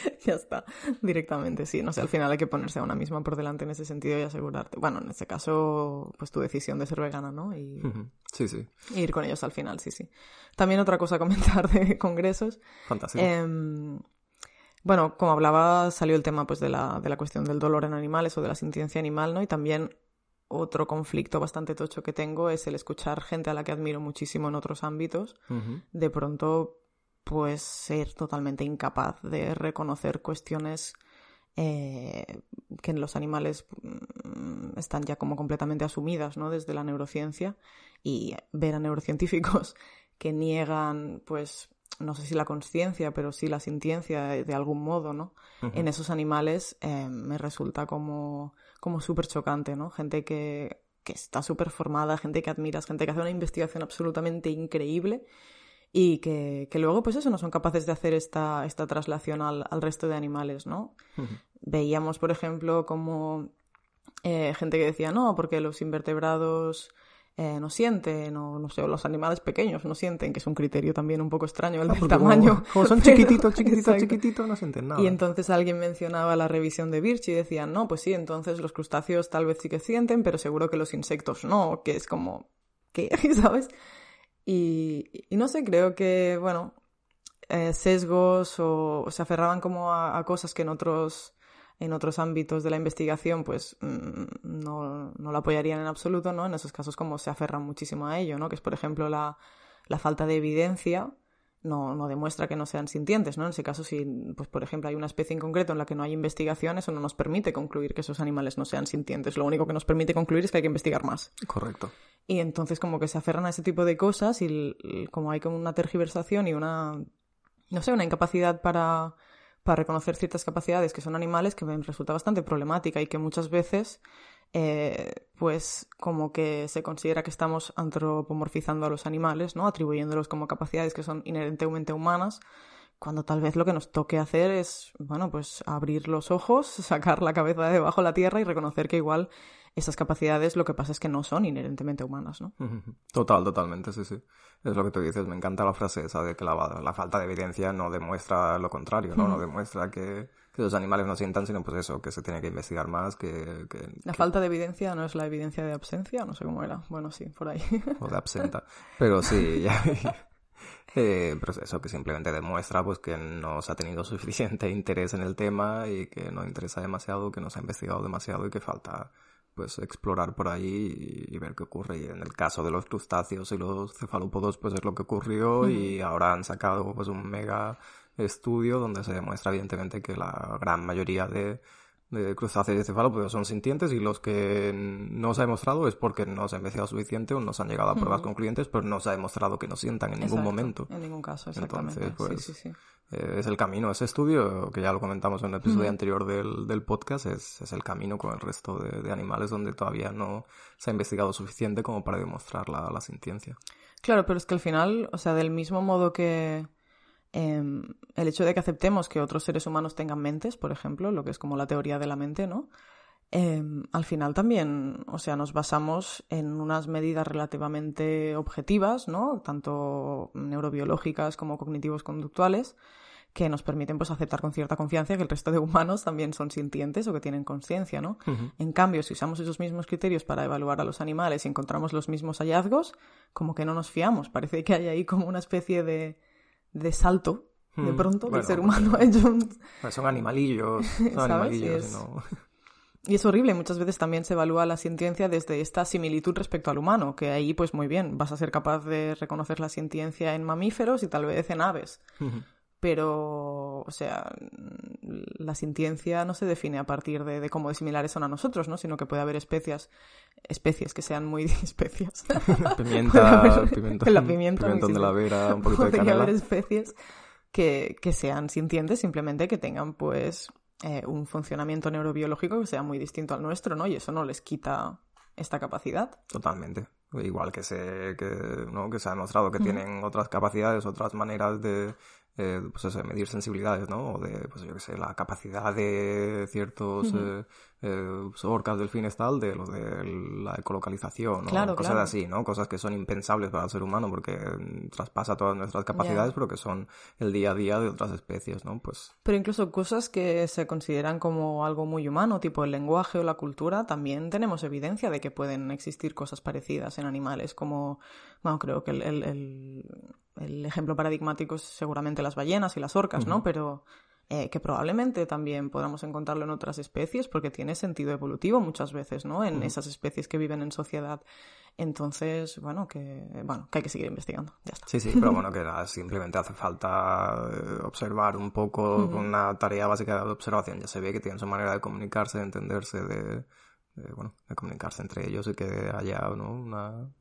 *laughs* ya está, directamente, sí. No sé, al final hay que ponerse a una misma por delante en ese sentido y asegurarte. Bueno, en este caso, pues tu decisión de ser vegana, ¿no? Y, sí, sí. ir con ellos al final, sí, sí. También otra cosa a comentar de *laughs* congresos. Fantástico. Em, bueno, como hablaba, salió el tema pues de la, de la cuestión del dolor en animales o de la sintiencia animal, ¿no? Y también otro conflicto bastante tocho que tengo es el escuchar gente a la que admiro muchísimo en otros ámbitos, de pronto pues ser totalmente incapaz de reconocer cuestiones eh, que en los animales mm, están ya como completamente asumidas, ¿no? Desde la neurociencia y ver a neurocientíficos *laughs* que niegan, pues, no sé si la conciencia, pero sí la sintiencia de, algún modo, ¿no? En esos animales eh, me resulta como, como súper chocante, ¿no? Gente que, que está súper formada, gente que admiras, gente que hace una investigación absolutamente increíble y que, que, luego, pues eso, no son capaces de hacer esta, esta traslación al, al resto de animales, ¿no? Veíamos, por ejemplo, como eh, gente que decía, no, porque los invertebrados eh, no sienten, o no sé, los animales pequeños no sienten, que es un criterio también un poco extraño el del tamaño. Como, son *laughs* chiquititos, chiquititos, chiquititos, no sienten nada. Y entonces alguien mencionaba la revisión de Birch y decían, no, pues sí, entonces los crustáceos tal vez sí que sienten, pero seguro que los insectos no, que es como, ¿qué? *laughs* ¿Sabes? Y, y no sé, creo que, bueno, eh, sesgos o, se aferraban como a, cosas que en otros en otros ámbitos de la investigación, pues mm, no, no lo apoyarían en absoluto, ¿no? En esos casos como se aferran muchísimo a ello, ¿no? Que es, por ejemplo, la, la falta de evidencia no, no, demuestra que no sean sintientes, ¿no? En ese caso, si, pues, por ejemplo, hay una especie en concreto en la que no hay investigación, eso no nos permite concluir que esos animales no sean sintientes. Lo único que nos permite concluir es que hay que investigar más. Correcto. Y entonces como que se aferran a ese tipo de cosas y como hay como una tergiversación y una, no sé, una incapacidad para para reconocer ciertas capacidades que son animales que me resulta bastante problemática y que muchas veces eh, pues como que se considera que estamos antropomorfizando a los animales, ¿no? Atribuyéndolos como capacidades que son inherentemente humanas, cuando tal vez lo que nos toque hacer es, bueno, pues abrir los ojos, *laughs* sacar la cabeza de debajo de la tierra y reconocer que igual esas capacidades lo que pasa es que no son inherentemente humanas, ¿no? Total, totalmente, sí, sí. Es lo que tú dices, me encanta la frase esa de que la, falta de evidencia no demuestra lo contrario, ¿no? No demuestra que, los animales no sientan, sino pues eso, que se tiene que investigar más, que... la falta de evidencia no es la evidencia de absencia, no sé cómo era. Bueno, sí, por ahí. o de absenta. Pero sí, ya... *laughs* Eh, pero eso que simplemente demuestra pues que no se ha tenido suficiente *laughs* interés en el tema y que no interesa demasiado, que no se ha investigado demasiado y que falta pues explorar por ahí y, ver qué ocurre. Y en el caso de los crustáceos y los cefalópodos, pues es lo que ocurrió y ahora han sacado pues un mega estudio donde se demuestra evidentemente que la gran mayoría de, de crustáceos y cefalópodos son sintientes y los que no se ha demostrado es porque no se ha investigado suficiente o no se han llegado a pruebas concluyentes, pero no se ha demostrado que no sientan en ningún momento. En ningún caso, exactamente. Entonces, pues, eh, es el camino. Ese estudio, que ya lo comentamos en el episodio anterior del, del podcast, es, es, el camino con el resto de, de, animales donde todavía no se ha investigado suficiente como para demostrar la, la sintiencia. Claro, pero es que al final, o sea, del mismo modo que em, el hecho de que aceptemos que otros seres humanos tengan mentes, por ejemplo, lo que es como la teoría de la mente, ¿no? Em, al final también, o sea, nos basamos en unas medidas relativamente objetivas, ¿no? Tanto neurobiológicas como cognitivos conductuales, que nos permiten pues aceptar con cierta confianza que el resto de humanos también son sintientes o que tienen conciencia, ¿no? En cambio, si usamos esos mismos criterios para evaluar a los animales y encontramos los mismos hallazgos, como que no nos fiamos. Parece que hay ahí como una especie de, de salto de pronto del ser humano *laughs* hecho pues son animalillos, *laughs* son animalillos, no... Y es horrible, muchas veces también se evalúa la sintiencia desde esta similitud respecto al humano, que ahí pues muy bien, vas a ser capaz de reconocer la sintiencia en mamíferos y tal vez en aves pero, o sea, la sintiencia no se define a partir de, cómo de similares son a nosotros, ¿no? Sino que puede haber especies, especies que sean muy *laughs* especias. Pimienta, pimentón, la pimienta, pimentón de la vera, un poquito de canela. haber especies que, que sean sintientes, simplemente que tengan, pues, eh, un funcionamiento neurobiológico que sea muy distinto al nuestro, ¿no? Y eso no les quita esta capacidad. Totalmente. Igual que se, que, ¿no? que se ha demostrado que tienen otras capacidades, otras maneras de, eh, pues eso, de medir sensibilidades, ¿no? O de, pues yo qué sé, la capacidad de ciertos eh, eh, orcas, delfines, tal, de lo de la ecolocalización, ¿no? Cosas así, ¿no? Cosas que son impensables para el ser humano porque traspasa todas nuestras capacidades, pero que son el día a día de otras especies, ¿no? Pues... Pero incluso cosas que se consideran como algo muy humano, tipo el lenguaje o la cultura, también tenemos evidencia de que pueden existir cosas parecidas en animales, como, bueno, creo que el, el, el ejemplo paradigmático es seguramente las ballenas y las orcas, ¿no? Pero eh, que probablemente también podamos encontrarlo en otras especies porque tiene sentido evolutivo muchas veces, ¿no? En esas especies que viven en sociedad. Entonces, bueno, que bueno, que hay que seguir investigando. Ya está. Sí, sí, pero bueno, que simplemente hace falta eh, observar un poco una tarea básica de observación. Ya se ve que tienen su manera de comunicarse, de entenderse, de, bueno, de comunicarse entre ellos y que haya ¿no? una,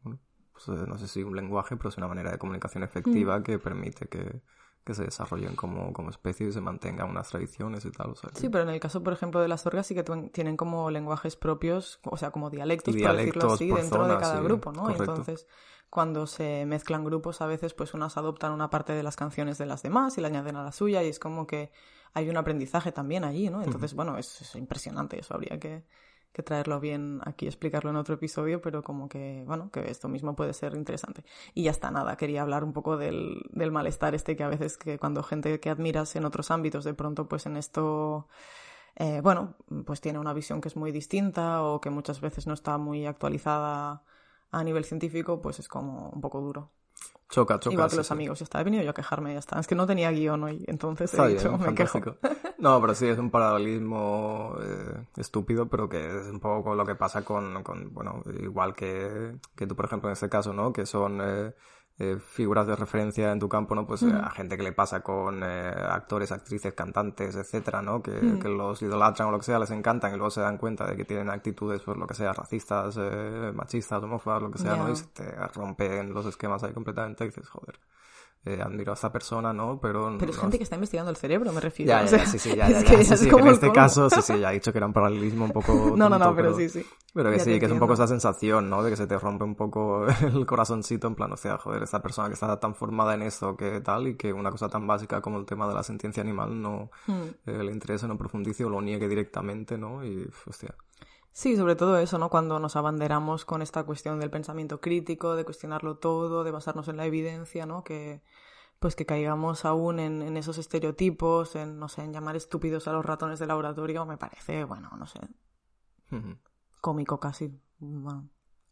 pues, eh, no sé si un lenguaje, pero es una manera de comunicación efectiva que permite que, que se desarrollen como, como especie y se mantengan unas tradiciones y tal. Sí, pero en el caso, por ejemplo, de las orgas sí que tienen como lenguajes propios, o sea, como dialectos, por decirlo así, dentro de cada grupo, ¿no? Entonces, cuando se mezclan grupos, a veces pues unas adoptan una parte de las canciones de las demás y la añaden a la suya y es como que hay un aprendizaje también allí, ¿no? Entonces, bueno, es, impresionante eso, habría que, que traerlo bien aquí, explicarlo en otro episodio, pero como que, bueno, que esto mismo puede ser interesante. Y ya está, nada, quería hablar un poco del, del malestar este que a veces que cuando gente que admiras en otros ámbitos, de pronto pues en esto... Eh, bueno, pues tiene una visión que es muy distinta o que muchas veces no está muy actualizada a nivel científico, pues es como un poco duro. Choca, choca. Igual que los amigos, ya está. He venido yo a quejarme, ya está. Es que no tenía guion hoy, entonces he dicho, me quejo. No, pero sí, es un paralelismo eh, estúpido, pero que es un poco lo que pasa con, con bueno, igual que, que tú, por ejemplo, en este caso, ¿no? Que son eh, eh, figuras de referencia en tu campo, ¿no? Pues a gente que le pasa con actores, actrices, cantantes, etcétera, ¿no? Que, que, los idolatran o lo que sea, les encantan y luego se dan cuenta de que tienen actitudes, pues lo que sea, racistas, machistas, homófobas, lo que sea, ¿no? Y se te rompen los esquemas ahí completamente y dices, joder eh, admiro a esta persona, ¿no? Pero, Pero es gente que está investigando el cerebro, me refiero. Ya, ya, sí, sí, ya, *laughs* ya, ya, sí, sí, en este caso, sí, sí, *laughs* ya he dicho que era un paralelismo un poco... no, no, no, pero, sí, sí. Pero que sí, que es un poco esa sensación, ¿no? De que se te rompe un poco *laughs* el corazoncito, en plan, o sea, joder, esta persona que está tan formada en esto, que tal, y que una cosa tan básica como el tema de la sentencia animal no hmm. eh, le interese, no profundice o lo niegue directamente, ¿no? Y, hostia... Sí, sobre todo eso, ¿no? Cuando nos abanderamos con esta cuestión del pensamiento crítico, de cuestionarlo todo, de basarnos en la evidencia, ¿no? Que, pues que caigamos aún en, en esos estereotipos, en, no sé, en llamar estúpidos a los ratones de laboratorio, me parece, bueno, no sé, cómico casi.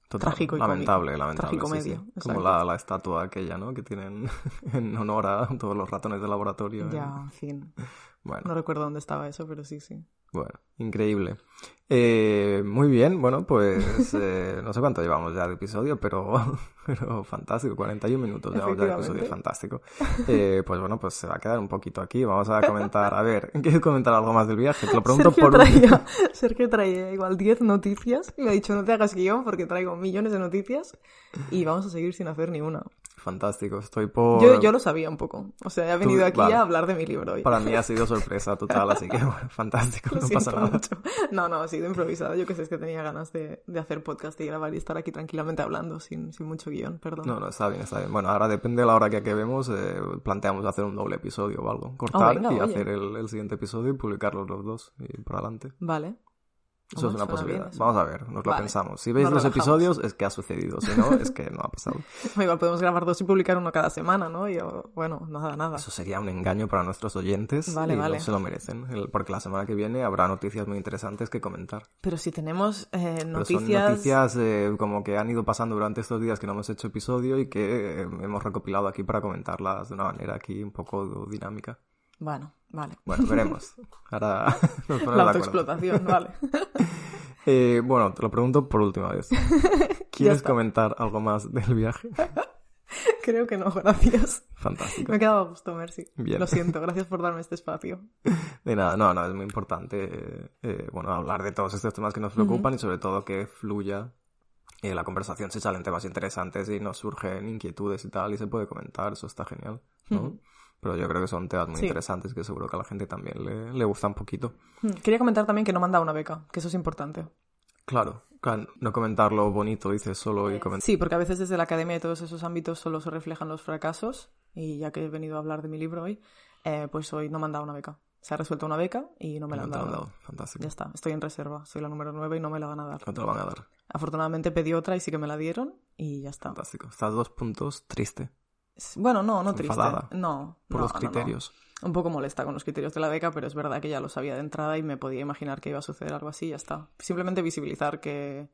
trágico y lamentable, lamentable. Trágico Como la, la, estatua aquella, ¿no? Que tienen *laughs* en honor a todos los ratones de laboratorio. Ya, en fin. *laughs* Bueno. No recuerdo dónde estaba eso, pero sí, sí. Bueno, increíble. Eh, muy bien, bueno, pues *laughs* eh, no sé cuánto llevamos ya de episodio, pero, *laughs* pero fantástico, 41 minutos llevamos ya de episodio, fantástico. Eh, pues bueno, pues se va a quedar un poquito aquí, vamos a comentar, a ver, *laughs* ¿quieres comentar algo más del viaje? Te lo pregunto Sergio por... Traía, Sergio traía igual 10 noticias y me ha dicho no te hagas guion porque traigo millones de noticias y vamos a seguir sin hacer ni una. Fantástico, estoy por... Yo, yo lo sabía un poco, o sea, he venido aquí a hablar de mi libro hoy. Para mí ha sido *laughs* sorpresa total, así que bueno, fantástico, no pasa nada. Mucho. No, no, ha sido improvisado, yo que sé, es que tenía ganas de, de, hacer podcast y grabar y estar aquí tranquilamente hablando sin, sin mucho guion, perdón. No, no, está bien, está bien. Bueno, ahora depende de la hora que acabemos, eh, planteamos hacer un doble episodio o algo, cortar oh, y hacer el, el, siguiente episodio y publicarlos los dos y por adelante. Vale, eso es una posibilidad. Vamos a ver, nos lo pensamos. Si veis los episodios, es que ha sucedido. Si no, es que no ha pasado. *laughs* Igual podemos grabar dos y publicar uno cada semana, ¿no? Y bueno, nada, nada. Eso sería un engaño para nuestros oyentes. Vale, y vale. No se lo merecen. Porque la semana que viene habrá noticias muy interesantes que comentar. Pero si tenemos eh, noticias. Pero son noticias eh, como que han ido pasando durante estos días que no hemos hecho episodio y que eh, hemos recopilado aquí para comentarlas de una manera aquí un poco dinámica. Bueno, vale. Bueno, veremos. Ahora *laughs* La autoexplotación, vale. *laughs* Eh, bueno, te lo pregunto por última vez. *laughs* ¿Quieres comentar algo más del viaje? Creo que no, gracias. Fantástico. Me he quedado a gusto, Mercy. Bien. Lo siento, gracias por darme este espacio. De nada, no, no, es muy importante, eh, bueno, hablar de todos estos temas que nos preocupan y sobre todo que fluya y en la conversación si salen temas interesantes y nos surgen inquietudes y tal y se puede comentar, eso está genial, ¿no? Pero yo creo que son temas muy interesantes que seguro que a la gente también le, le gusta un poquito. Hmm, quería comentar también que no manda una beca, que eso es importante. Claro, no comentar lo bonito, dices solo y comentar. Sí, porque a veces desde la academia y todos esos ámbitos solo se reflejan los fracasos. Y ya que he venido a hablar de mi libro hoy, eh, pues hoy no me han dado una beca. Se ha resuelto una beca y no me la han dado. Fantástico. Ya está, estoy en reserva. Soy la número 9 y no me la van a dar. No te la van a dar. Afortunadamente pedí otra y sí que me la dieron y ya está. Fantástico. Estás dos puntos triste. Bueno, no, no triste. No. Por los criterios. Un poco molesta con los criterios de la beca, pero es verdad que ya lo sabía de entrada y me podía imaginar que iba a suceder algo así y ya está. Simplemente visibilizar que.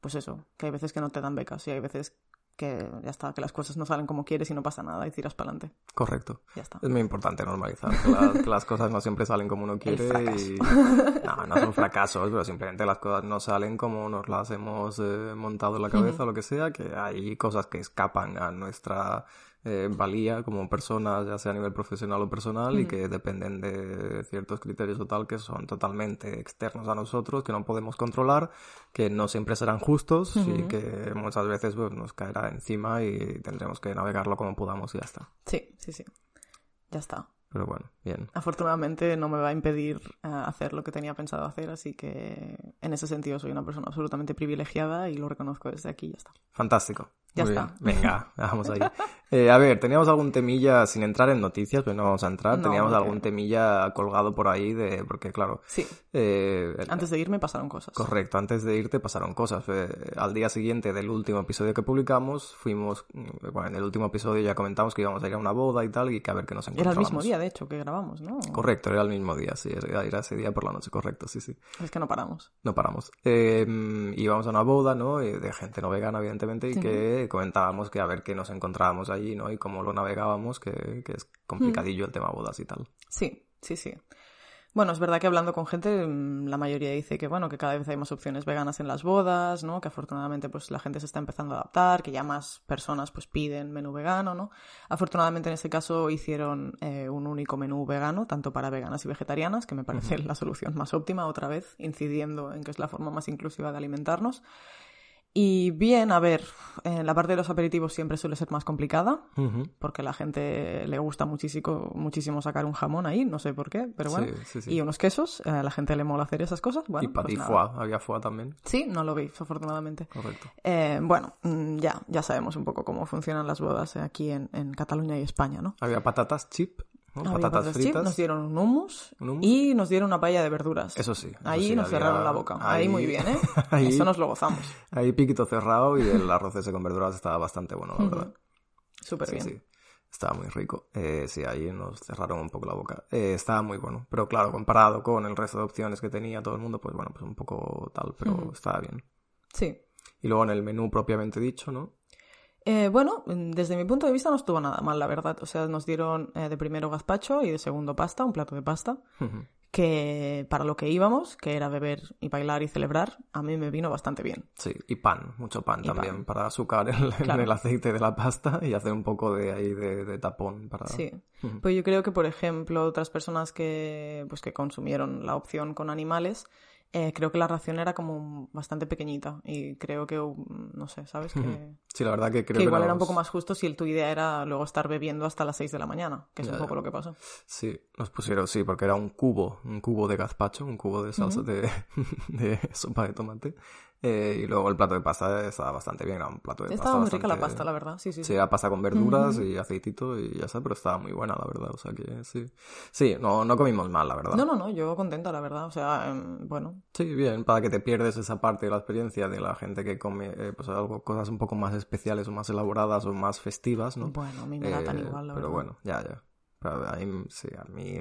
Pues eso, que hay veces que no te dan becas y hay veces que ya está, que las cosas no salen como quieres y no pasa nada y tiras para adelante. Correcto. Ya está. Es muy importante normalizar que, las cosas no siempre salen como uno quiere y *laughs* no, no son fracasos, pero simplemente las cosas no salen como nos las hemos eh, montado en la cabeza o lo que sea, que hay cosas que escapan a nuestra eh, valía como personas, ya sea a nivel profesional o personal, y que dependen de ciertos criterios o tal que son totalmente externos a nosotros, que no podemos controlar, que no siempre serán justos y que muchas veces pues, nos caerá encima y tendremos que navegarlo como podamos y ya está. Sí, sí, sí. Ya está. Pero bueno, bien. Afortunadamente no me va a impedir eh, hacer lo que tenía pensado hacer, así que en ese sentido soy una persona absolutamente privilegiada y lo reconozco desde aquí y ya está. Fantástico. Ya está. Venga, *laughs* vamos ahí. Eh, a ver, teníamos algún temilla, sin entrar en noticias, pero no vamos a entrar, teníamos algún temilla colgado por ahí de, porque claro. Sí. Eh, antes de irme pasaron cosas. Correcto, antes de irte pasaron cosas. Eh, al día siguiente del último episodio que publicamos, fuimos, bueno, en el último episodio ya comentamos que íbamos a ir a una boda y tal, y que a ver qué nos encontrábamos. Era el mismo día, de hecho, que grabamos, ¿no? Correcto, era el mismo día, sí, era, ese día por la noche, correcto, sí, sí. Es que no paramos. No paramos. Eh, íbamos a una boda, ¿no? De gente no vegana, evidentemente, y que comentábamos que a ver qué nos encontrábamos allí, ¿no? Y cómo lo navegábamos, que, que es complicadillo el tema bodas y tal. Sí, sí, sí. Bueno, es verdad que hablando con gente, mm, la mayoría dice que bueno, que cada vez hay más opciones veganas en las bodas, ¿no? Que afortunadamente pues la gente se está empezando a adaptar, que ya más personas pues piden menú vegano, ¿no? Afortunadamente en este caso hicieron eh, un único menú vegano, tanto para veganas y vegetarianas, que me parece la solución más óptima, otra vez, incidiendo en que es la forma más inclusiva de alimentarnos. Y bien, a ver, en la parte de los aperitivos siempre suele ser más complicada, porque a la gente le gusta muchísimo, muchísimo sacar un jamón ahí, no sé por qué, pero bueno. Y unos quesos, a la gente le mola hacer esas cosas. Bueno, y pues foie, había foie también. Sí, no lo vi, afortunadamente. Correcto. Eh, bueno, mm, ya, ya sabemos un poco cómo funcionan las bodas aquí en, en Cataluña y España, ¿no? Había patatas chip Patatas fritas. nos dieron un hummus, y nos dieron una paella de verduras. Eso sí. ahí nos cerraron la boca. Ahí, muy bien, ¿eh? *laughs* eso nos lo gozamos. Ahí piquito cerrado y el arroz ese con verduras estaba bastante bueno, la verdad. *laughs* Súper bien. Sí. Estaba muy rico. Eh, sí, ahí nos cerraron un poco la boca. Eh, estaba muy bueno. Pero claro, comparado con el resto de opciones que tenía todo el mundo, pues bueno, pues un poco tal, pero estaba bien. Sí. Y luego en el menú propiamente dicho, ¿no? Eh, bueno, desde mi punto de vista no estuvo nada mal, la verdad. O sea, nos dieron eh, de primero gazpacho y de segundo pasta, un plato de pasta, que para lo que íbamos, que era beber y bailar y celebrar, a mí me vino bastante bien. Sí, y pan, mucho pan también, para azúcar en, el aceite de la pasta y hacer un poco de ahí de, tapón para... Sí, pues yo creo que, por ejemplo, otras personas que, pues, que consumieron la opción con animales eh, creo que la ración era como bastante pequeñita y creo que, no sé, ¿sabes? Que, sí, la verdad que creo que... igual era un poco más justo si tu idea era luego estar bebiendo hasta las 6 de la mañana, que es un poco lo que pasó. Sí, nos pusieron, sí, porque era un cubo, un cubo de gazpacho, un cubo de salsa de, *laughs* de sopa de tomate eh, y luego el plato de pasta estaba bastante bien, era un plato de estaba pasta. Estaba muy rica la pasta, la verdad, sí, sí. Sí, era pasta con verduras y aceitito y ya está, pero estaba muy buena, la verdad, o sea que sí. Sí, no, no comimos mal, la verdad. No, no, no, yo contenta, la verdad, o sea, em, bueno. Sí, bien, para que te pierdes esa parte de la experiencia de la gente que come, eh, pues algo, cosas un poco más especiales o más elaboradas o más festivas, ¿no? Bueno, a mí me da tan eh, igual, la pero verdad. Pero bueno, ya, ya. A mí, sí, a mí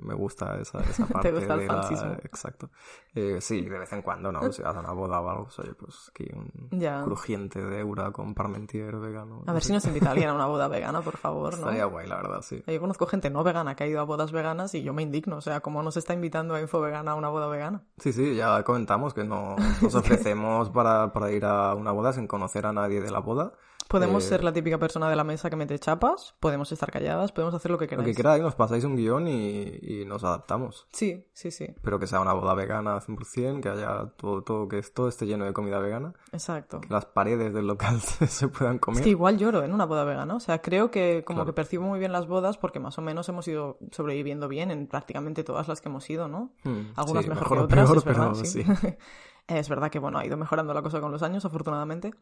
me gusta esa, *laughs* esa parte ¿Te gusta de el la... Exacto. Eh, sí, de vez en cuando, ¿no? Si vas a una boda o algo, oye, pues aquí un crujiente de eura con parmentier vegano. A ver si nos invita alguien a una boda vegana, por favor, ¿no? Estaría guay, la verdad, sí. Yo conozco gente no vegana que ha ido a bodas veganas y yo me indigno. O sea, ¿cómo nos está invitando a Info Vegana a una boda vegana? Sí, sí, ya comentamos que no nos *laughs* ofrecemos para, para ir a una boda sin conocer a nadie de la boda. Podemos eh, ser la típica persona de la mesa que mete chapas, podemos estar calladas, podemos hacer lo que queráis. Lo que queráis, nos pasáis un guion y, nos adaptamos. Sí, sí, sí. Pero que sea una boda vegana 100%, que haya todo, todo, que todo esté lleno de comida vegana. Exacto. Que las paredes del local *laughs* se, puedan comer. Es que igual lloro en una boda vegana, o sea, creo que como que percibo muy bien las bodas porque más o menos hemos ido sobreviviendo bien en prácticamente todas las que hemos ido, ¿no? Hmm, Algunas mejor, que otras, es verdad, sí. *laughs* es verdad que, bueno, ha ido mejorando la cosa con los años, afortunadamente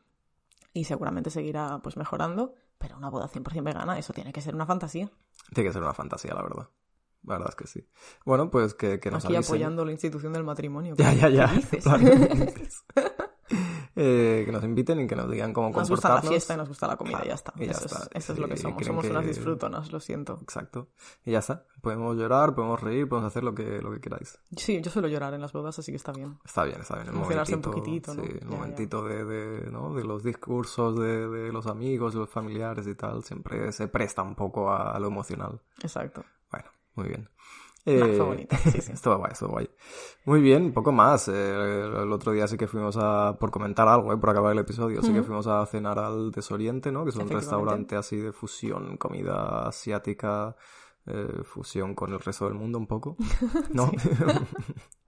y seguramente seguirá pues mejorando, pero una boda 100% vegana, eso tiene que ser una fantasía. Tiene que ser una fantasía, la verdad. La verdad es que sí. Bueno, pues que, que nos Aquí apoyando la institución del matrimonio. Ya, ya, ya. *laughs* *laughs* Eh, que nos inviten y que nos digan cómo nos comportarnos. Gusta la fiesta y nos gusta la comida, y ya está. eso, Es, lo que somos. Somos unas disfrutonas, lo siento. Exacto. Y ya está. Podemos llorar, podemos reír, podemos hacer lo que, lo que queráis. Sí, yo suelo llorar en las bodas, así que está bien. Está bien, está bien. El momentito, un poquitito, ¿no? Sí, el momentito De, de, ¿no? de los discursos de, de los amigos, de los familiares y tal, siempre se presta un poco a lo emocional. Exacto. Bueno, muy bien. Eh, fue bonito, sí, sí. *laughs* estuvo guay, estuvo guay. Muy bien, poco más. Eh, el otro día sí que fuimos a, por comentar algo, eh, por acabar el episodio, sí que fuimos a cenar al Desoriente, ¿no? Que es un restaurante así de fusión, comida asiática, eh, fusión con el resto del mundo un poco, ¿no? *laughs* *laughs*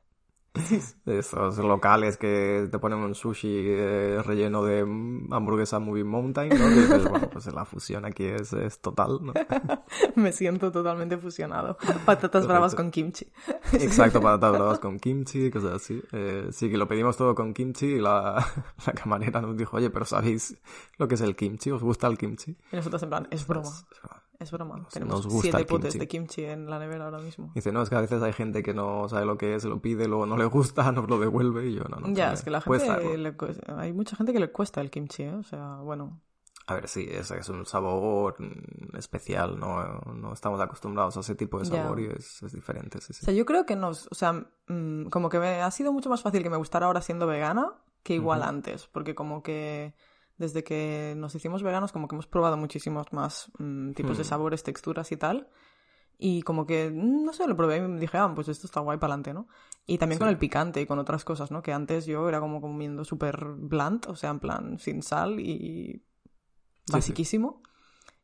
*laughs* Esos locales que te ponen un sushi eh, relleno de hamburguesa Movie Mountain, ¿no? Y dices, bueno, pues la fusión aquí es, es total, ¿no? *laughs* Me siento totalmente fusionado. Patatas bravas con kimchi. Exacto, *laughs* patatas bravas con kimchi, cosas así. Eh, sí, que lo pedimos todo con kimchi y la, la camarera nos dijo, oye, pero ¿sabéis lo que es el kimchi? ¿Os gusta el kimchi? Y nosotros en plan, es broma. Es broma. Tenemos siete potes de kimchi en la nevera ahora mismo. Dice, no, es que a veces hay gente que no sabe lo que es, lo pide, luego no le gusta, *laughs* nos lo devuelve y yo no, no. Ya, es que la gente... Le, hay mucha gente que le cuesta el kimchi, ¿eh? O sea, bueno... A ver, sí, es, es un sabor especial, ¿no? No estamos acostumbrados a ese tipo de sabor y es, es diferente, sí, sí. O sea, yo creo que nos... O sea, mmm, como que me ha sido mucho más fácil que me gustara ahora siendo vegana que igual uh -huh. antes, porque como que desde que nos hicimos veganos, como que hemos probado muchísimos más mmm, tipos mm. de hmm. sabores, texturas y tal. Y como que, no sé, lo probé y me dije, ah, pues esto está guay para adelante, ¿no? Y también sí. con el picante y con otras cosas, ¿no? Que antes yo era como comiendo súper blunt, o sea, en plan sin sal y basiquísimo. Sí,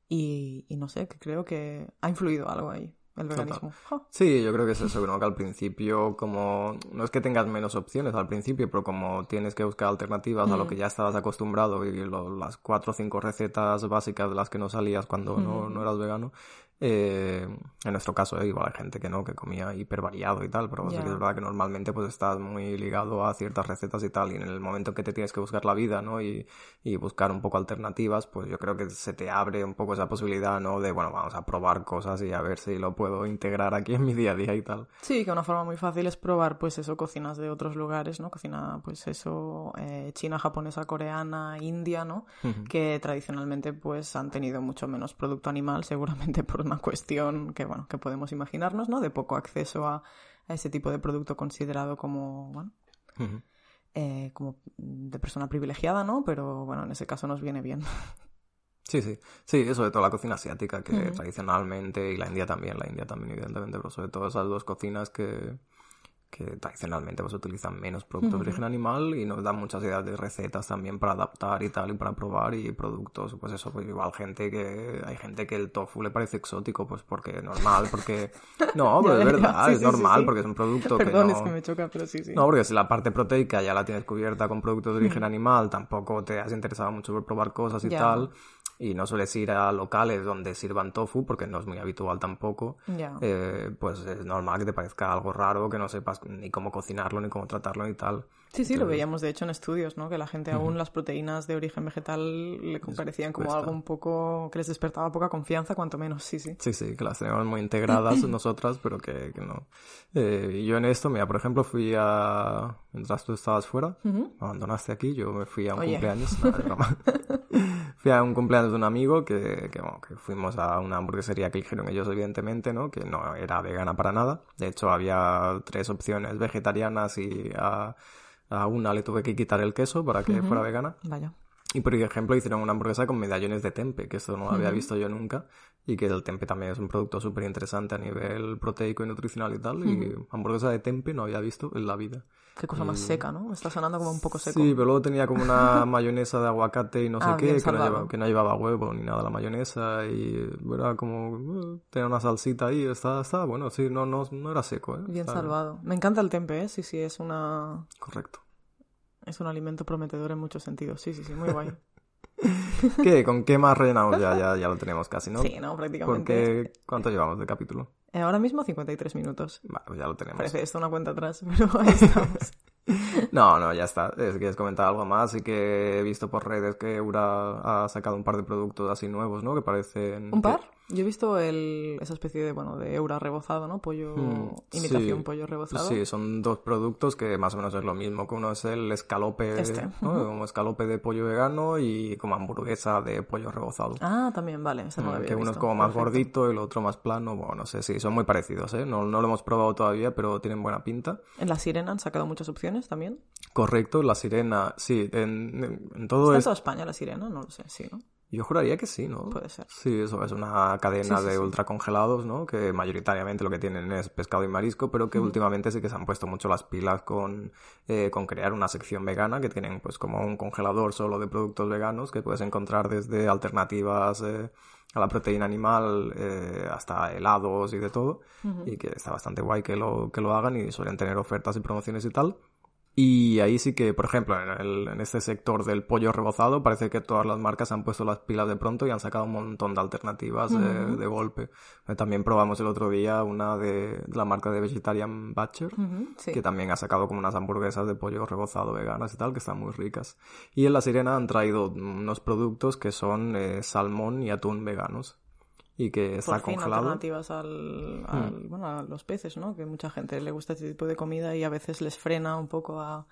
y, y, no sé, que creo que ha influido algo ahí el veganismo. Sí, yo creo que es eso, ¿no? que al principio como no es que tengas menos opciones al principio, pero como tienes que buscar alternativas mm. a lo que ya estabas acostumbrado y lo, las cuatro o cinco recetas básicas de las que no salías cuando mm. no, no, eras vegano, eh, en nuestro caso, eh, igual hay gente que no, que comía hiper variado y tal, pero yeah. sí que es verdad que normalmente pues estás muy ligado a ciertas recetas y tal, y en el momento que te tienes que buscar la vida, ¿no? Y, y buscar un poco alternativas, pues yo creo que se te abre un poco esa posibilidad, ¿no? De, bueno, vamos a probar cosas y a ver si lo puedo integrar aquí en mi día a día y tal. Sí, que una forma muy fácil es probar, pues eso, cocinas de otros lugares, ¿no? Cocina, pues eso, eh, china, japonesa, coreana, india, ¿no? Uh -huh. Que tradicionalmente, pues han tenido mucho menos producto animal, seguramente *laughs* por una cuestión que, bueno, que podemos imaginarnos, ¿no? De poco acceso a, a ese tipo de producto considerado como, bueno, uh -huh. eh, como de persona privilegiada, ¿no? Pero, bueno, en ese caso nos viene bien. *laughs* Sí, sí. Sí, eso de toda la cocina asiática, que uh -huh. tradicionalmente, y la India también, la India también, evidentemente, pero sobre todo esas dos cocinas que, que tradicionalmente pues utilizan menos productos uh -huh. de origen animal y nos dan muchas ideas de recetas también para adaptar y tal y para probar y productos pues eso pues igual gente que hay gente que el tofu le parece exótico pues porque normal porque *laughs* no pero es verdad sí, es sí, normal sí, porque es un producto Perdón, que no es que me choca pero sí sí no porque si la parte proteica ya la tienes cubierta con productos de origen uh -huh. animal tampoco te has interesado mucho por probar cosas y yeah. tal y no sueles ir a locales donde sirvan tofu porque no es muy habitual tampoco, yeah. eh, pues es normal que te parezca algo raro, que no sepas ni cómo cocinarlo, ni cómo tratarlo, ni tal. Sí, sí, Entonces... lo veíamos de hecho en estudios, ¿no? Que la gente aún uh -huh. las proteínas de origen vegetal le parecían como algo un poco que les despertaba poca confianza, cuanto menos, sí, sí. Sí, sí, que las tenemos muy integradas nosotras, pero que, que no. Eh, yo en esto, mira, por ejemplo, fui a... Mientras tú estabas fuera, uh -huh. abandonaste aquí, yo me fui a un Oye. cumpleaños. No, *laughs* fui a un cumpleaños de un amigo que, que, bueno, que fuimos a una hamburguesería que eligieron ellos, evidentemente, ¿no? Que no era vegana para nada. De hecho, había tres opciones vegetarianas y a, a una le tuve que quitar el queso para que uh -huh. fuera vegana. Vaya. Y por ejemplo hicieron una hamburguesa con medallones de tempe, que esto no lo había visto yo nunca. Y que el tempe también es un producto súper interesante a nivel proteico y nutricional y tal. Y hamburguesa de tempe no había visto en la vida. Qué cosa y... más seca, ¿no? está sonando como un poco seco. Sí, pero luego tenía como una *laughs* mayonesa de aguacate y no sé ah, qué, que no, llevaba, que no, llevaba, huevo ni nada la mayonesa. Y era como. Uh, tenía una salsita ahí, estaba, estaba bueno, sí, no, no, no era seco, ¿eh? Bien salvado. Me encanta el tempe, ¿eh? Sí, sí, es una. Correcto. Es un alimento prometedor en muchos sentidos. Sí, sí, sí, muy guay. *laughs* ¿Qué? ¿Con qué más rellenamos? Ya, ya, ya lo tenemos casi, ¿no? Sí, no, prácticamente. Porque, ¿Cuánto llevamos de capítulo? Eh, ahora mismo 53 minutos. Vale, pues ya lo tenemos. Parece esto una cuenta atrás, *laughs* pero ahí estamos. *laughs* No, no, ya está. Si quieres comentar algo más, y que he visto por redes que Eura ha sacado un par de productos así nuevos, ¿no? Que parecen... ¿Un par? Que... Yo he visto el, esa especie de, bueno, de Eura rebozado, ¿no? Pollo, hmm, imitación sí, pollo rebozado. Sí, son dos productos que más o menos es lo mismo, que uno es el escalope, este. Como escalope de pollo vegano y como hamburguesa de pollo rebozado. Ah, también, vale, esa no mm, había Que uno visto. es como más Perfecto. gordito y el otro más plano, bueno, no sé, sí, son muy parecidos, ¿eh? No, no lo hemos probado todavía, pero tienen buena pinta. En La Sirena han sacado muchas opciones también. Correcto, La Sirena, sí, en, en todo ¿Está es... toda España La Sirena? No lo sé, sí, ¿no? Yo juraría que sí, ¿no? Puede ser. Sí, eso es una cadena sí, sí, de sí. ultracongelados, ¿no? Que mayoritariamente lo que tienen es pescado y marisco, pero que mm. últimamente sí que se han puesto mucho las pilas con, eh, con crear una sección vegana, que tienen pues como un congelador solo de productos veganos que puedes encontrar desde alternativas eh, a la proteína animal, eh, hasta helados y de todo, y que está bastante guay que lo, que lo hagan y suelen tener ofertas y promociones y tal. Y ahí sí que, por ejemplo, en, el, en, este sector del pollo rebozado, parece que todas las marcas han puesto las pilas de pronto y han sacado un montón de alternativas de, golpe. Eh, también probamos el otro día una de, la marca de Vegetarian Butcher, que también ha sacado como unas hamburguesas de pollo rebozado veganas y tal, que están muy ricas. Y en La Sirena han traído unos productos que son eh, salmón y atún veganos y que está Por fin, congelado. alternativas al, al Hmm. bueno, a los peces, ¿no? Que mucha gente le gusta este tipo de comida y a veces les frena un poco a,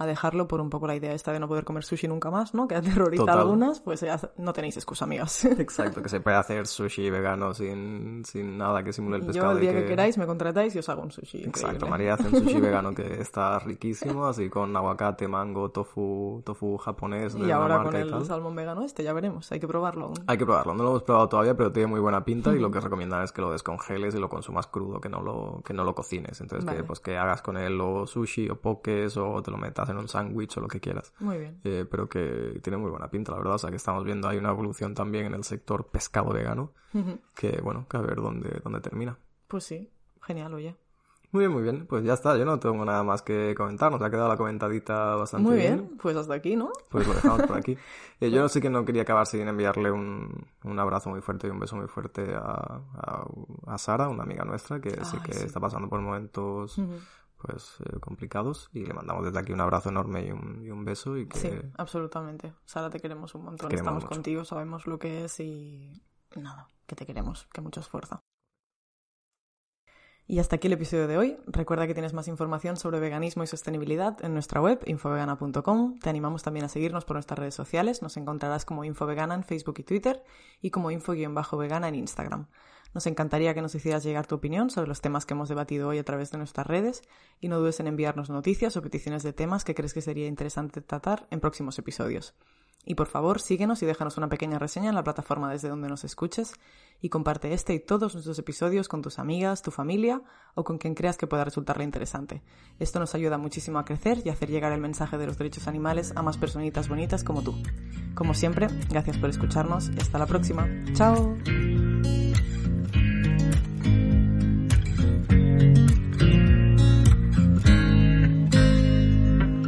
a dejarlo por un poco la idea esta de no poder comer sushi nunca más, ¿no? Que aterroriza Total. a algunas, pues ya no tenéis excusa, amigas. *laughs* Exacto, que se puede hacer sushi vegano sin, sin nada que simule el pescado. Yo el y día que... queráis me contratáis y os hago un sushi. Exacto, increíble. María hace un sushi vegano que está riquísimo, así con aguacate, mango, tofu, tofu japonés de Y ahora marca con el salmón vegano este, ya veremos, hay que probarlo aún. Hay que probarlo, no lo hemos probado todavía, pero tiene muy buena pinta y lo *laughs* que recomiendan es que lo descongeles y lo consumas crudo, que no lo, que no lo cocines. Entonces, que, pues, que hagas con él o sushi o pokés o te lo metas en un sándwich o lo que quieras. Muy bien. Eh, pero que tiene muy buena pinta, la verdad. O sea, que estamos viendo hay una evolución también en el sector pescado vegano, que bueno, que a ver dónde, dónde termina. Pues sí, genial, oye. Muy bien, muy bien. Pues ya está, yo no tengo nada más que comentar. Nos ha quedado la comentadita bastante Muy bien, pues hasta aquí, ¿no? Pues lo dejamos por aquí. *laughs* Eh, yo sí que no quería acabar sin enviarle un, un abrazo muy fuerte y un beso muy fuerte a, a, a Sara, una amiga nuestra, que sí Ay, que sí. está pasando por momentos pues eh, complicados y le mandamos desde aquí un abrazo enorme y un, y un beso y que Sí, absolutamente. Sara, te queremos un montón. Queremos Estamos mucho. contigo, sabemos lo que es y nada, que te queremos, que mucho esfuerzo. Y hasta aquí el episodio de hoy. Recuerda que tienes más información sobre veganismo y sostenibilidad en nuestra web infovegana.com. Te animamos también a seguirnos por nuestras redes sociales. Nos encontrarás como Infovegana en Facebook y Twitter y como info-vegana en Instagram. Nos encantaría que nos hicieras llegar tu opinión sobre los temas que hemos debatido hoy a través de nuestras redes y no dudes en enviarnos noticias o peticiones de temas que crees que sería interesante tratar en próximos episodios. Y por favor, síguenos y déjanos una pequeña reseña en la plataforma desde donde nos escuches y comparte este y todos nuestros episodios con tus amigas, tu familia o con quien creas que pueda resultarle interesante. Esto nos ayuda muchísimo a crecer y hacer llegar el mensaje de los derechos animales a más personitas bonitas como tú. Como siempre, gracias por escucharnos y hasta la próxima. ¡Chao!